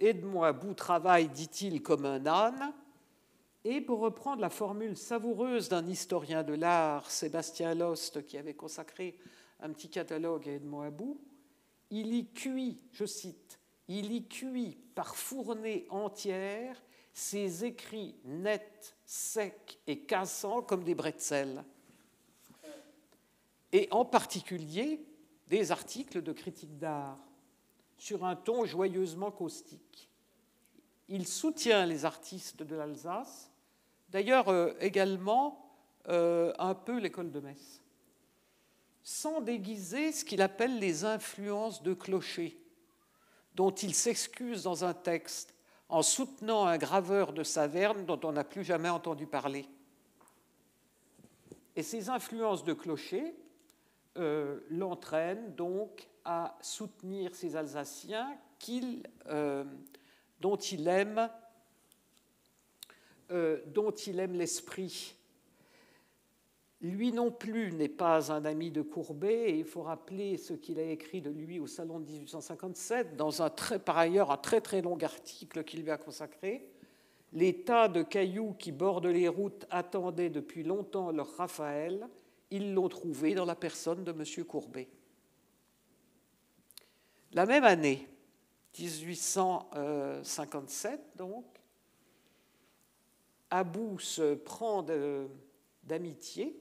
Edmond Abou travaille, dit-il, comme un âne, et pour reprendre la formule savoureuse d'un historien de l'art, Sébastien Lost, qui avait consacré un petit catalogue à Edmond Abou, il y cuit, je cite, il y cuit par fournée entière ses écrits nets, secs et cassants comme des bretzels, et en particulier des articles de critique d'art sur un ton joyeusement caustique. Il soutient les artistes de l'Alsace D'ailleurs, euh, également, euh, un peu l'école de Metz, sans déguiser ce qu'il appelle les influences de clocher, dont il s'excuse dans un texte en soutenant un graveur de Saverne dont on n'a plus jamais entendu parler. Et ces influences de clocher euh, l'entraînent donc à soutenir ces Alsaciens dont il aime euh, dont il aime l'esprit. Lui non plus n'est pas un ami de Courbet, et il faut rappeler ce qu'il a écrit de lui au Salon de 1857, dans un très, par ailleurs un très très long article qu'il lui a consacré. Les tas de cailloux qui bordent les routes attendaient depuis longtemps leur Raphaël, ils l'ont trouvé dans la personne de M. Courbet. La même année, 1857 donc, Abou se prend d'amitié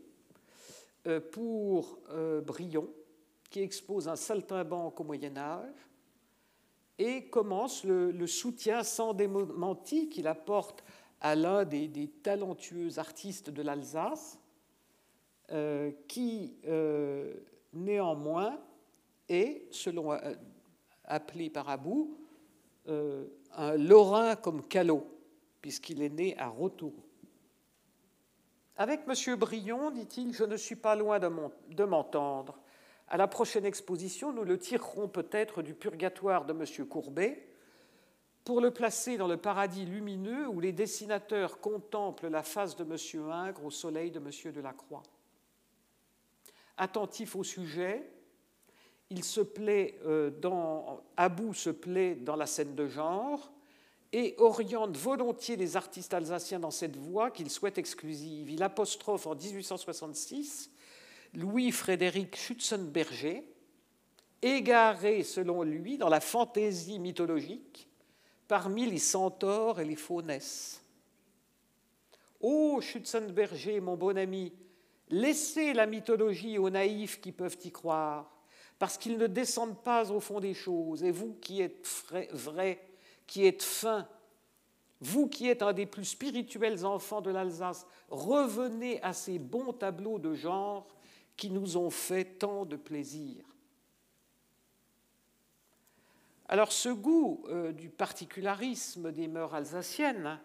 pour euh, Brion, qui expose un saltimbanque au Moyen Âge, et commence le, soutien sans démenti qu'il apporte à l'un des, talentueux artistes de l'Alsace, euh, qui néanmoins est, selon appelé par Abou, un Lorrain comme Callot puisqu'il est né à Roto. Avec M. Brion, dit-il, je ne suis pas loin de m'entendre. À la prochaine exposition, nous le tirerons peut-être du purgatoire de M. Courbet. pour le placer dans le paradis lumineux où les dessinateurs contemplent la face de M. Ingres au soleil de M. Delacroix. Attentif au sujet, il se plaît euh, dans, Abou se plaît dans la scène de genre et oriente volontiers les artistes alsaciens dans cette voie qu'il souhaite exclusive. Il apostrophe en 1866 Louis-Frédéric Schützenberger, égaré selon lui dans la fantaisie mythologique parmi les centaures et les faunesses. Ô Schützenberger, mon bon ami, laissez la mythologie aux naïfs qui peuvent y croire, parce qu'ils ne descendent pas au fond des choses, et vous qui êtes vrai, qui êtes fin, vous qui êtes un des plus spirituels enfants de l'Alsace, revenez à ces bons tableaux de genre qui nous ont fait tant de plaisir. Alors ce goût euh, du particularisme des mœurs alsaciennes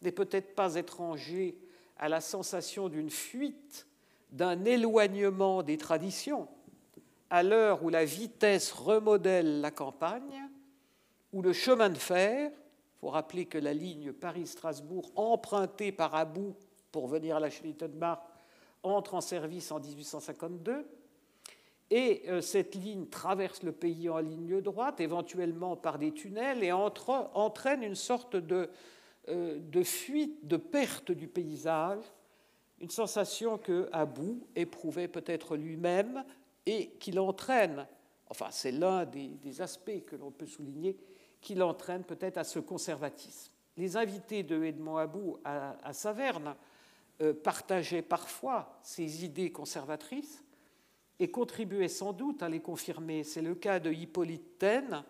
n'est peut-être pas étranger à la sensation d'une fuite, d'un éloignement des traditions, à l'heure où la vitesse remodèle la campagne, où le chemin de fer, il faut rappeler que la ligne Paris-Strasbourg, empruntée par Abou pour venir à la Schlittenbach, entre en service en 1852, et euh, cette ligne traverse le pays en ligne droite, éventuellement par des tunnels, et entraîne une sorte de, euh, de fuite, de perte du paysage, une sensation que Abou éprouvait peut-être lui-même et qui l'entraîne, enfin c'est l'un des, aspects que l'on peut souligner, qui l'entraîne peut-être à ce conservatisme. Les invités de Edmond Abou à, Saverne euh, partageaient parfois ces idées conservatrices, et contribuait sans doute à les confirmer. C'est le cas de Hippolyte Taine,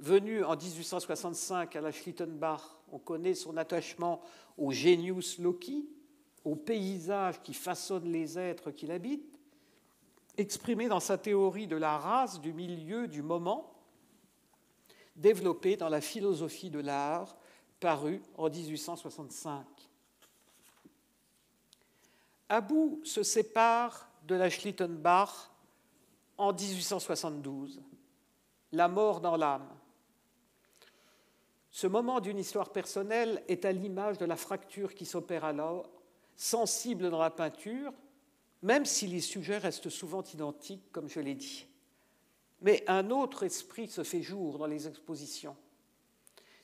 venu en 1865 à la Schlittenbach. On connaît son attachement au genius loci, au paysage qui façonne les êtres qu'il habite, exprimé dans sa théorie de la race, du milieu, du moment, développée dans la philosophie de l'art, parue en 1865. Abou se sépare de la Schlittenbach en 1872, La mort dans l'âme. Ce moment d'une histoire personnelle est à l'image de la fracture qui s'opère alors, sensible dans la peinture, même si les sujets restent souvent identiques, comme je l'ai dit. Mais un autre esprit se fait jour dans les expositions.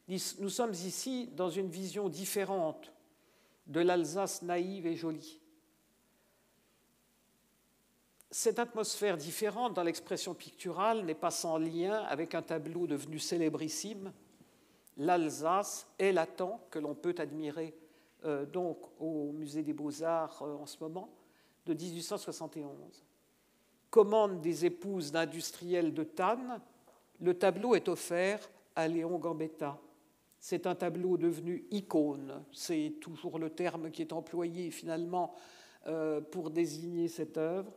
Nous sommes ici dans une vision différente de l'Alsace naïve et jolie cette atmosphère différente dans l'expression picturale n'est pas sans lien avec un tableau devenu célébrissime, l'Alsace est latent, que l'on peut admirer euh, donc au Musée des Beaux-Arts euh, en ce moment, de 1871. Commande des épouses d'industriels de Tannes, le tableau est offert à Léon Gambetta. C'est un tableau devenu icône, c'est toujours le terme qui est employé finalement euh, pour désigner cette œuvre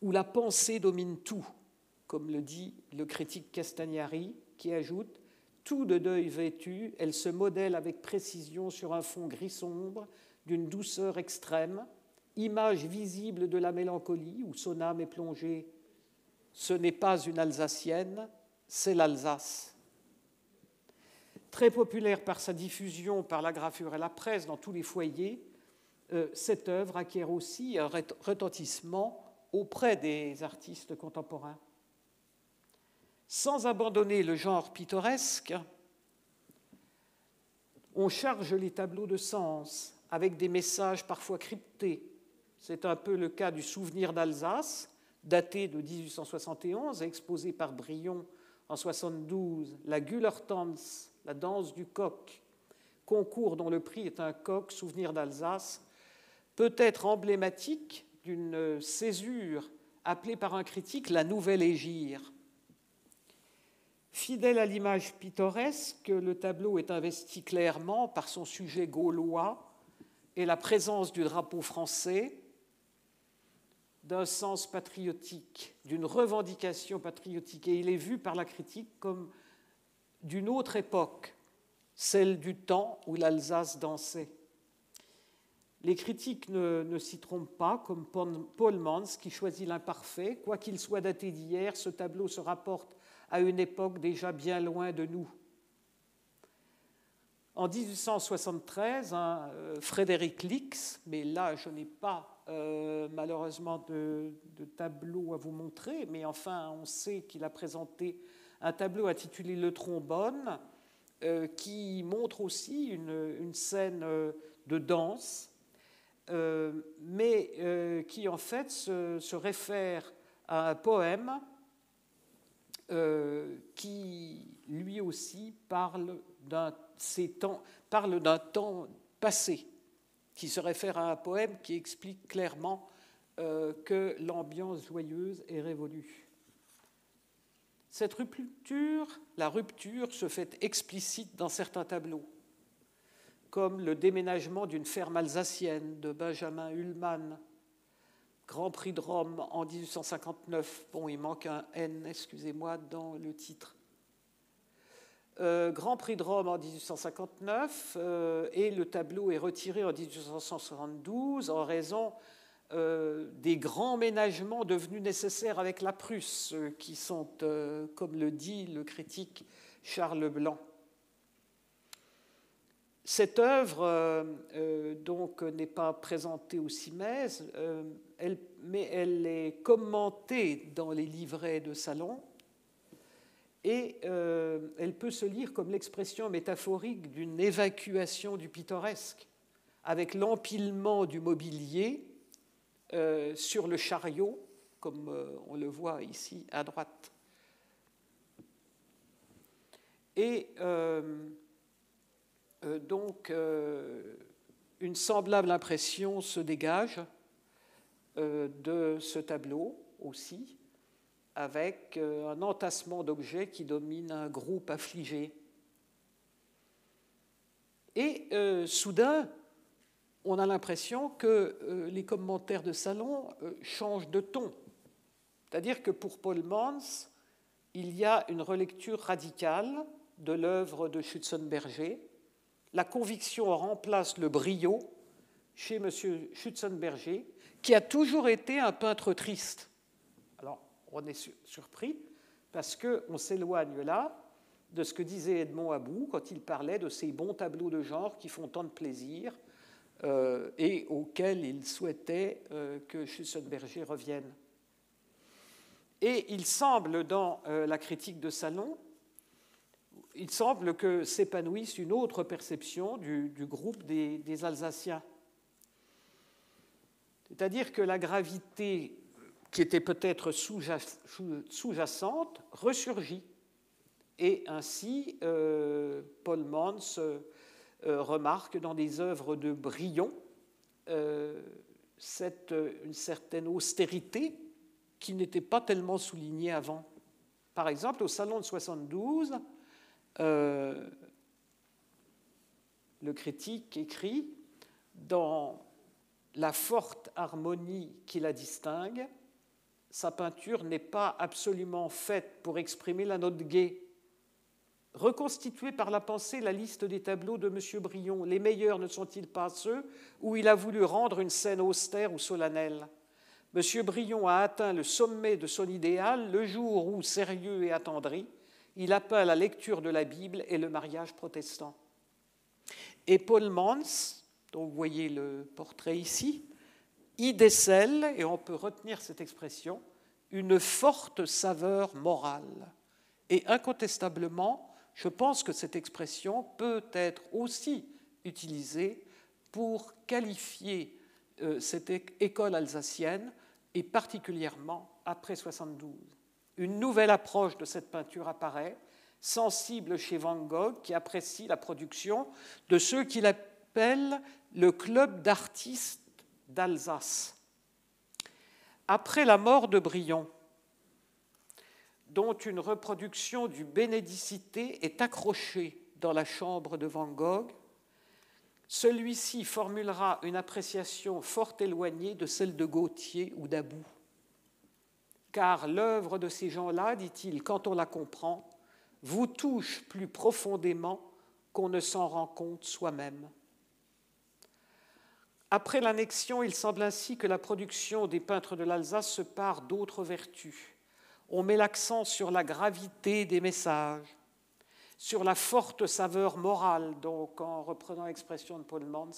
où la pensée domine tout, comme le dit le critique Castagnari, qui ajoute Tout de deuil vêtu, elle se modèle avec précision sur un fond gris sombre, d'une douceur extrême, image visible de la mélancolie où son âme est plongée. Ce n'est pas une Alsacienne, c'est l'Alsace. Très populaire par sa diffusion par la gravure et la presse dans tous les foyers, euh, cette œuvre acquiert aussi un retentissement auprès des artistes contemporains. Sans abandonner le genre pittoresque, on charge les tableaux de sens avec des messages parfois cryptés. C'est un peu le cas du Souvenir d'Alsace, daté de 1871, exposé par Brion en 72, la Gullertanz, la danse du coq, concours dont le prix est un coq, Souvenir d'Alsace, peut être emblématique d'une césure appelée par un critique la nouvelle égire. Fidèle à l'image pittoresque, le tableau est investi clairement par son sujet gaulois et la présence du drapeau français, d'un sens patriotique, d'une revendication patriotique. Et il est vu par la critique comme d'une autre époque, celle du temps où l'Alsace dansait. Les critiques ne, s'y trompent pas, comme Paul Mans qui choisit l'imparfait. Quoi qu'il soit daté d'hier, ce tableau se rapporte à une époque déjà bien loin de nous. En 1873, euh, Frédéric Lix, mais là je n'ai pas euh, malheureusement de, tableau à vous montrer, mais enfin on sait qu'il a présenté un tableau intitulé Le trombone, euh, qui montre aussi une, scène de danse, mais qui en fait se réfère à un poème qui lui aussi parle d'un temps, parle d'un temps passé, qui se réfère à un poème qui explique clairement euh, que l'ambiance joyeuse est révolue. Cette rupture, la rupture se fait explicite dans certains tableaux, comme le déménagement d'une ferme alsacienne de Benjamin Ullmann, Grand Prix de Rome en 1859. Bon, il manque un N, excusez-moi, dans le titre. Euh, Grand Prix de Rome en 1859 euh, et le tableau est retiré en 1872 en raison euh, des grands ménagements devenus nécessaires avec la Prusse, qui sont, comme le dit le critique Charles Blanc. Cette œuvre donc n'est pas présentée au CIMES, mais elle est commentée dans les livrets de salon et euh, elle peut se lire comme l'expression métaphorique d'une évacuation du pittoresque, avec l'empilement du mobilier euh, sur le chariot, comme euh, on le voit ici à droite. Et donc, une semblable impression se dégage de ce tableau aussi avec euh, un entassement d'objets qui domine un groupe affligé. Et euh, soudain, on a l'impression que euh, les commentaires de salon changent de ton. C'est-à-dire que pour Paul Mans, il y a une relecture radicale de l'œuvre de Schützenberger. La conviction remplace le brio chez M. Schützenberger, qui a toujours été un peintre triste on est surpris parce qu'on s'éloigne là de ce que disait Edmond Abou quand il parlait de ces bons tableaux de genre qui font tant de plaisir euh, et auxquels il souhaitait euh, que Schussenberger revienne. Et il semble, dans euh, la critique de Salon, il semble que s'épanouisse une autre perception du, groupe des, des Alsaciens. C'est-à-dire que la gravité qui était peut-être sous-jacente, ressurgit. Et ainsi, euh, Paul Mans euh, remarque dans des œuvres de Brion euh, cette, une certaine austérité qui n'était pas tellement soulignée avant. Par exemple, au Salon de 72, le critique écrit Dans la forte harmonie qui la distingue, sa peinture n'est pas absolument faite pour exprimer la note gaie. Reconstituée par la pensée la liste des tableaux de M. Brion, les meilleurs ne sont-ils pas ceux où il a voulu rendre une scène austère ou solennelle? M. Brion a atteint le sommet de son idéal le jour où, sérieux et attendri, il appelle la lecture de la Bible et le mariage protestant. Et Paul Mans, dont vous voyez le portrait ici, y décèle, et on peut retenir cette expression, une forte saveur morale. Et incontestablement, je pense que cette expression peut être aussi utilisée pour qualifier euh, cette école alsacienne, et particulièrement après 72. Une nouvelle approche de cette peinture apparaît, sensible chez Van Gogh, qui apprécie la production de ceux qu'il appelle le club d'artistes d'Alsace. Après la mort de Brion, dont une reproduction du Bénédicité est accrochée dans la chambre de Van Gogh, celui-ci formulera une appréciation fort éloignée de celle de Gautier ou d'Abou. Car l'œuvre de ces gens-là, dit-il, quand on la comprend, vous touche plus profondément qu'on ne s'en rend compte soi-même. Après l'annexion, il semble ainsi que la production des peintres de l'Alsace se pare d'autres vertus. On met l'accent sur la gravité des messages. sur la forte saveur morale, donc en reprenant l'expression de Paul Mans,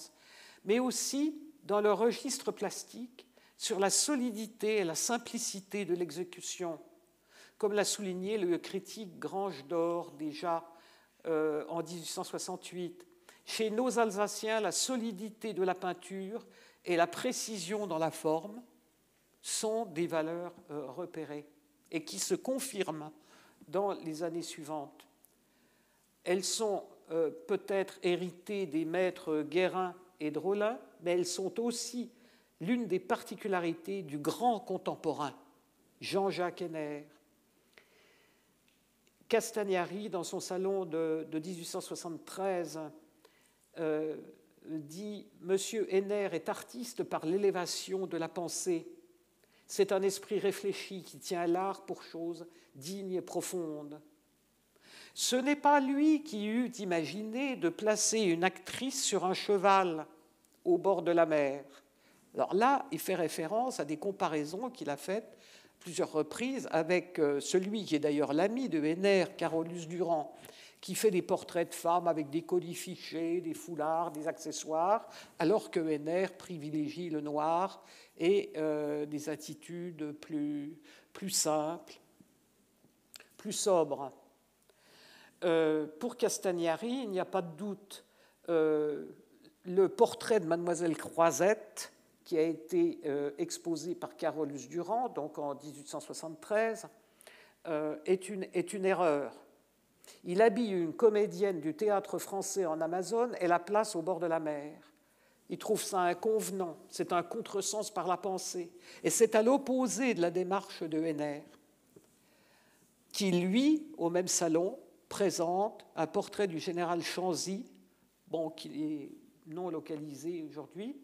mais aussi dans le registre plastique sur la solidité et la simplicité de l'exécution, comme l'a souligné le critique Grange d'Or déjà euh, en 1868. Chez nos Alsaciens, la solidité de la peinture et la précision dans la forme sont des valeurs euh, repérées et qui se confirment dans les années suivantes. Elles sont euh, peut-être héritées des maîtres Guérin et Drolin, mais elles sont aussi l'une des particularités du grand contemporain, Jean-Jacques Henner. Castagnari, dans son salon de, 1873, euh, dit Monsieur Henner est artiste par l'élévation de la pensée. C'est un esprit réfléchi qui tient l'art pour chose digne et profonde. Ce n'est pas lui qui eut imaginé de placer une actrice sur un cheval au bord de la mer. Alors là, il fait référence à des comparaisons qu'il a faites plusieurs reprises avec euh, celui qui est d'ailleurs l'ami de Henner, Carolus Durand, qui fait des portraits de femmes avec des colis fichés, des foulards, des accessoires, alors que Henner privilégie le noir et euh, des attitudes plus, simples, plus sobres. Euh, pour Castagnari, il n'y a pas de doute, le portrait de Mademoiselle Croisette qui a été euh, exposé par Carolus Durand, donc en 1873, euh, est, une, est une erreur. Il habille une comédienne du théâtre français en Amazone et la place au bord de la mer. Il trouve ça inconvenant, c'est un contresens par la pensée. Et c'est à l'opposé de la démarche de Henner, qui, lui, au même salon, présente un portrait du général Chanzy, bon, qui est non localisé aujourd'hui,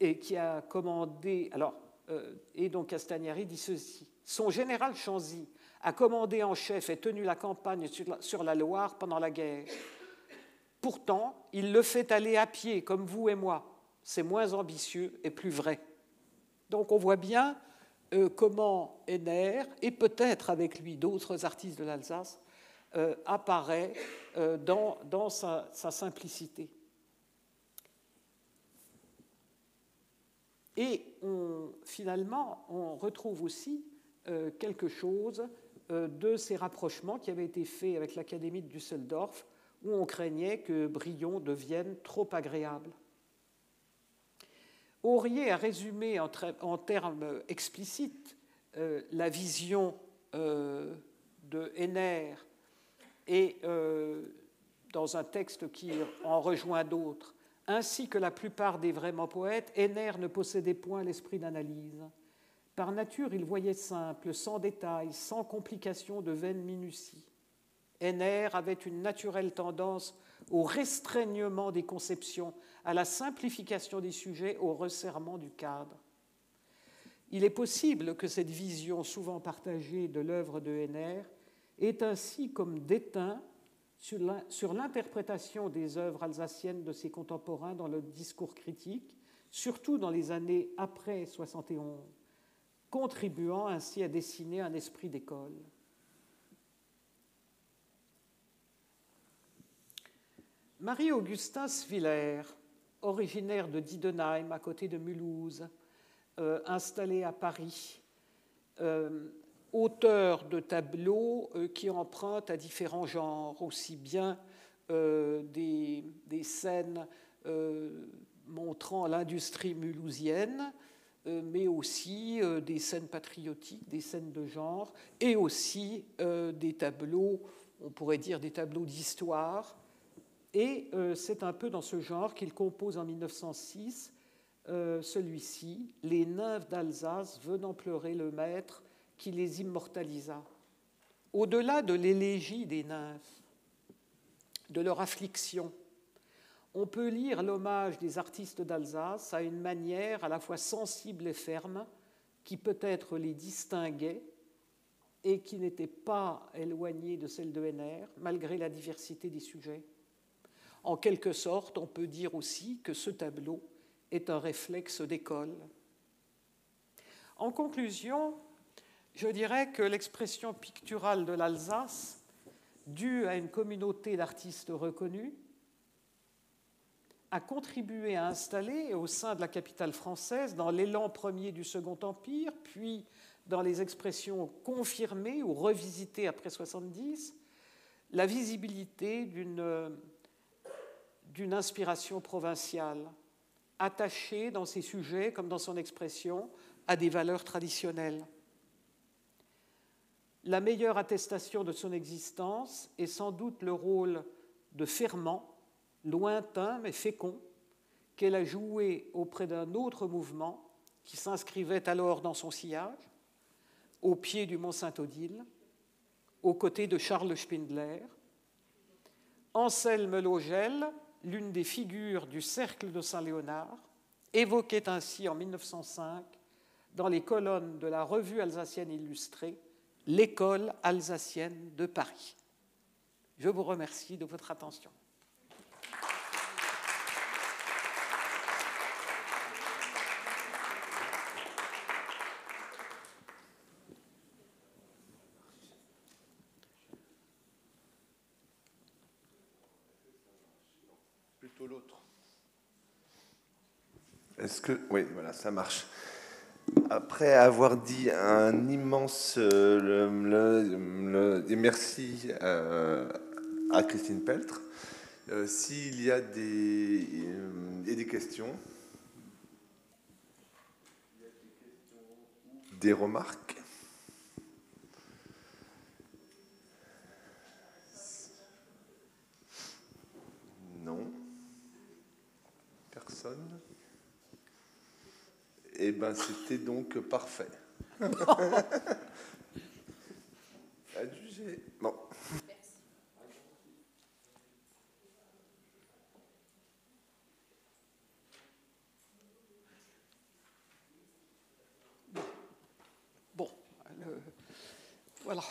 et qui a commandé. Alors, euh, et donc Castagnari dit ceci Son général Chanzy a commandé en chef et tenu la campagne sur la, Loire pendant la guerre. Pourtant, il le fait aller à pied, comme vous et moi. C'est moins ambitieux et plus vrai. Donc, on voit bien euh, comment Henner, et peut-être avec lui d'autres artistes de l'Alsace, euh, apparaît dans, sa simplicité. Et finalement, on retrouve aussi euh, quelque chose euh, de ces rapprochements qui avaient été faits avec l'Académie de Düsseldorf, où on craignait que Brion devienne trop agréable. Aurier a résumé en, termes explicites euh, la vision de Henner et dans un texte qui en rejoint d'autres, ainsi que la plupart des vraiment poètes, Henner ne possédait point l'esprit d'analyse. Par nature, il voyait simple, sans détails, sans complications de vaine minutie. Henner avait une naturelle tendance au restreignement des conceptions, à la simplification des sujets, au resserrement du cadre. Il est possible que cette vision souvent partagée de l'œuvre de Henner ait ainsi comme déteint sur l'interprétation des œuvres alsaciennes de ses contemporains dans le discours critique, surtout dans les années après 71, contribuant ainsi à dessiner un esprit d'école. Marie-Augustin Sviller, originaire de Didenheim, à côté de Mulhouse, euh, installée à Paris, euh, auteur de tableaux euh, qui empruntent à différents genres, aussi bien des, scènes montrant l'industrie mulhousienne, mais aussi des scènes patriotiques, des scènes de genre, et aussi des tableaux, on pourrait dire des tableaux d'histoire. Et c'est un peu dans ce genre qu'il compose en 1906 celui-ci, Les nymphes d'Alsace venant pleurer le maître qui les immortalisa. Au-delà de l'élégie des nymphes, de leur affliction, on peut lire l'hommage des artistes d'Alsace à une manière à la fois sensible et ferme qui peut-être les distinguait et qui n'était pas éloignée de celle de Henner, malgré la diversité des sujets. En quelque sorte, on peut dire aussi que ce tableau est un réflexe d'école. En conclusion, je dirais que l'expression picturale de l'Alsace due à une communauté d'artistes reconnus, a contribué à installer au sein de la capitale française, dans l'élan premier du Second Empire, puis dans les expressions confirmées ou revisitées après 70, la visibilité d'une inspiration provinciale, attachée dans ses sujets comme dans son expression à des valeurs traditionnelles. La meilleure attestation de son existence est sans doute le rôle de ferment, lointain mais fécond, qu'elle a joué auprès d'un autre mouvement qui s'inscrivait alors dans son sillage, au pied du mont Saint-Odile, aux côtés de Charles Spindler. Anselme Logel, l'une des figures du cercle de Saint-Léonard, évoquait ainsi en 1905, dans les colonnes de la Revue alsacienne illustrée, l'école alsacienne de Paris. Je vous remercie de votre attention. Plutôt l'autre. Oui, voilà, ça marche. Après avoir dit un immense euh, merci euh, à Christine Peltre, euh, s'il y a des questions, des remarques. Non. Personne. Eh bien, c'était donc parfait. Adjugé. Bon. Bon, le, voilà.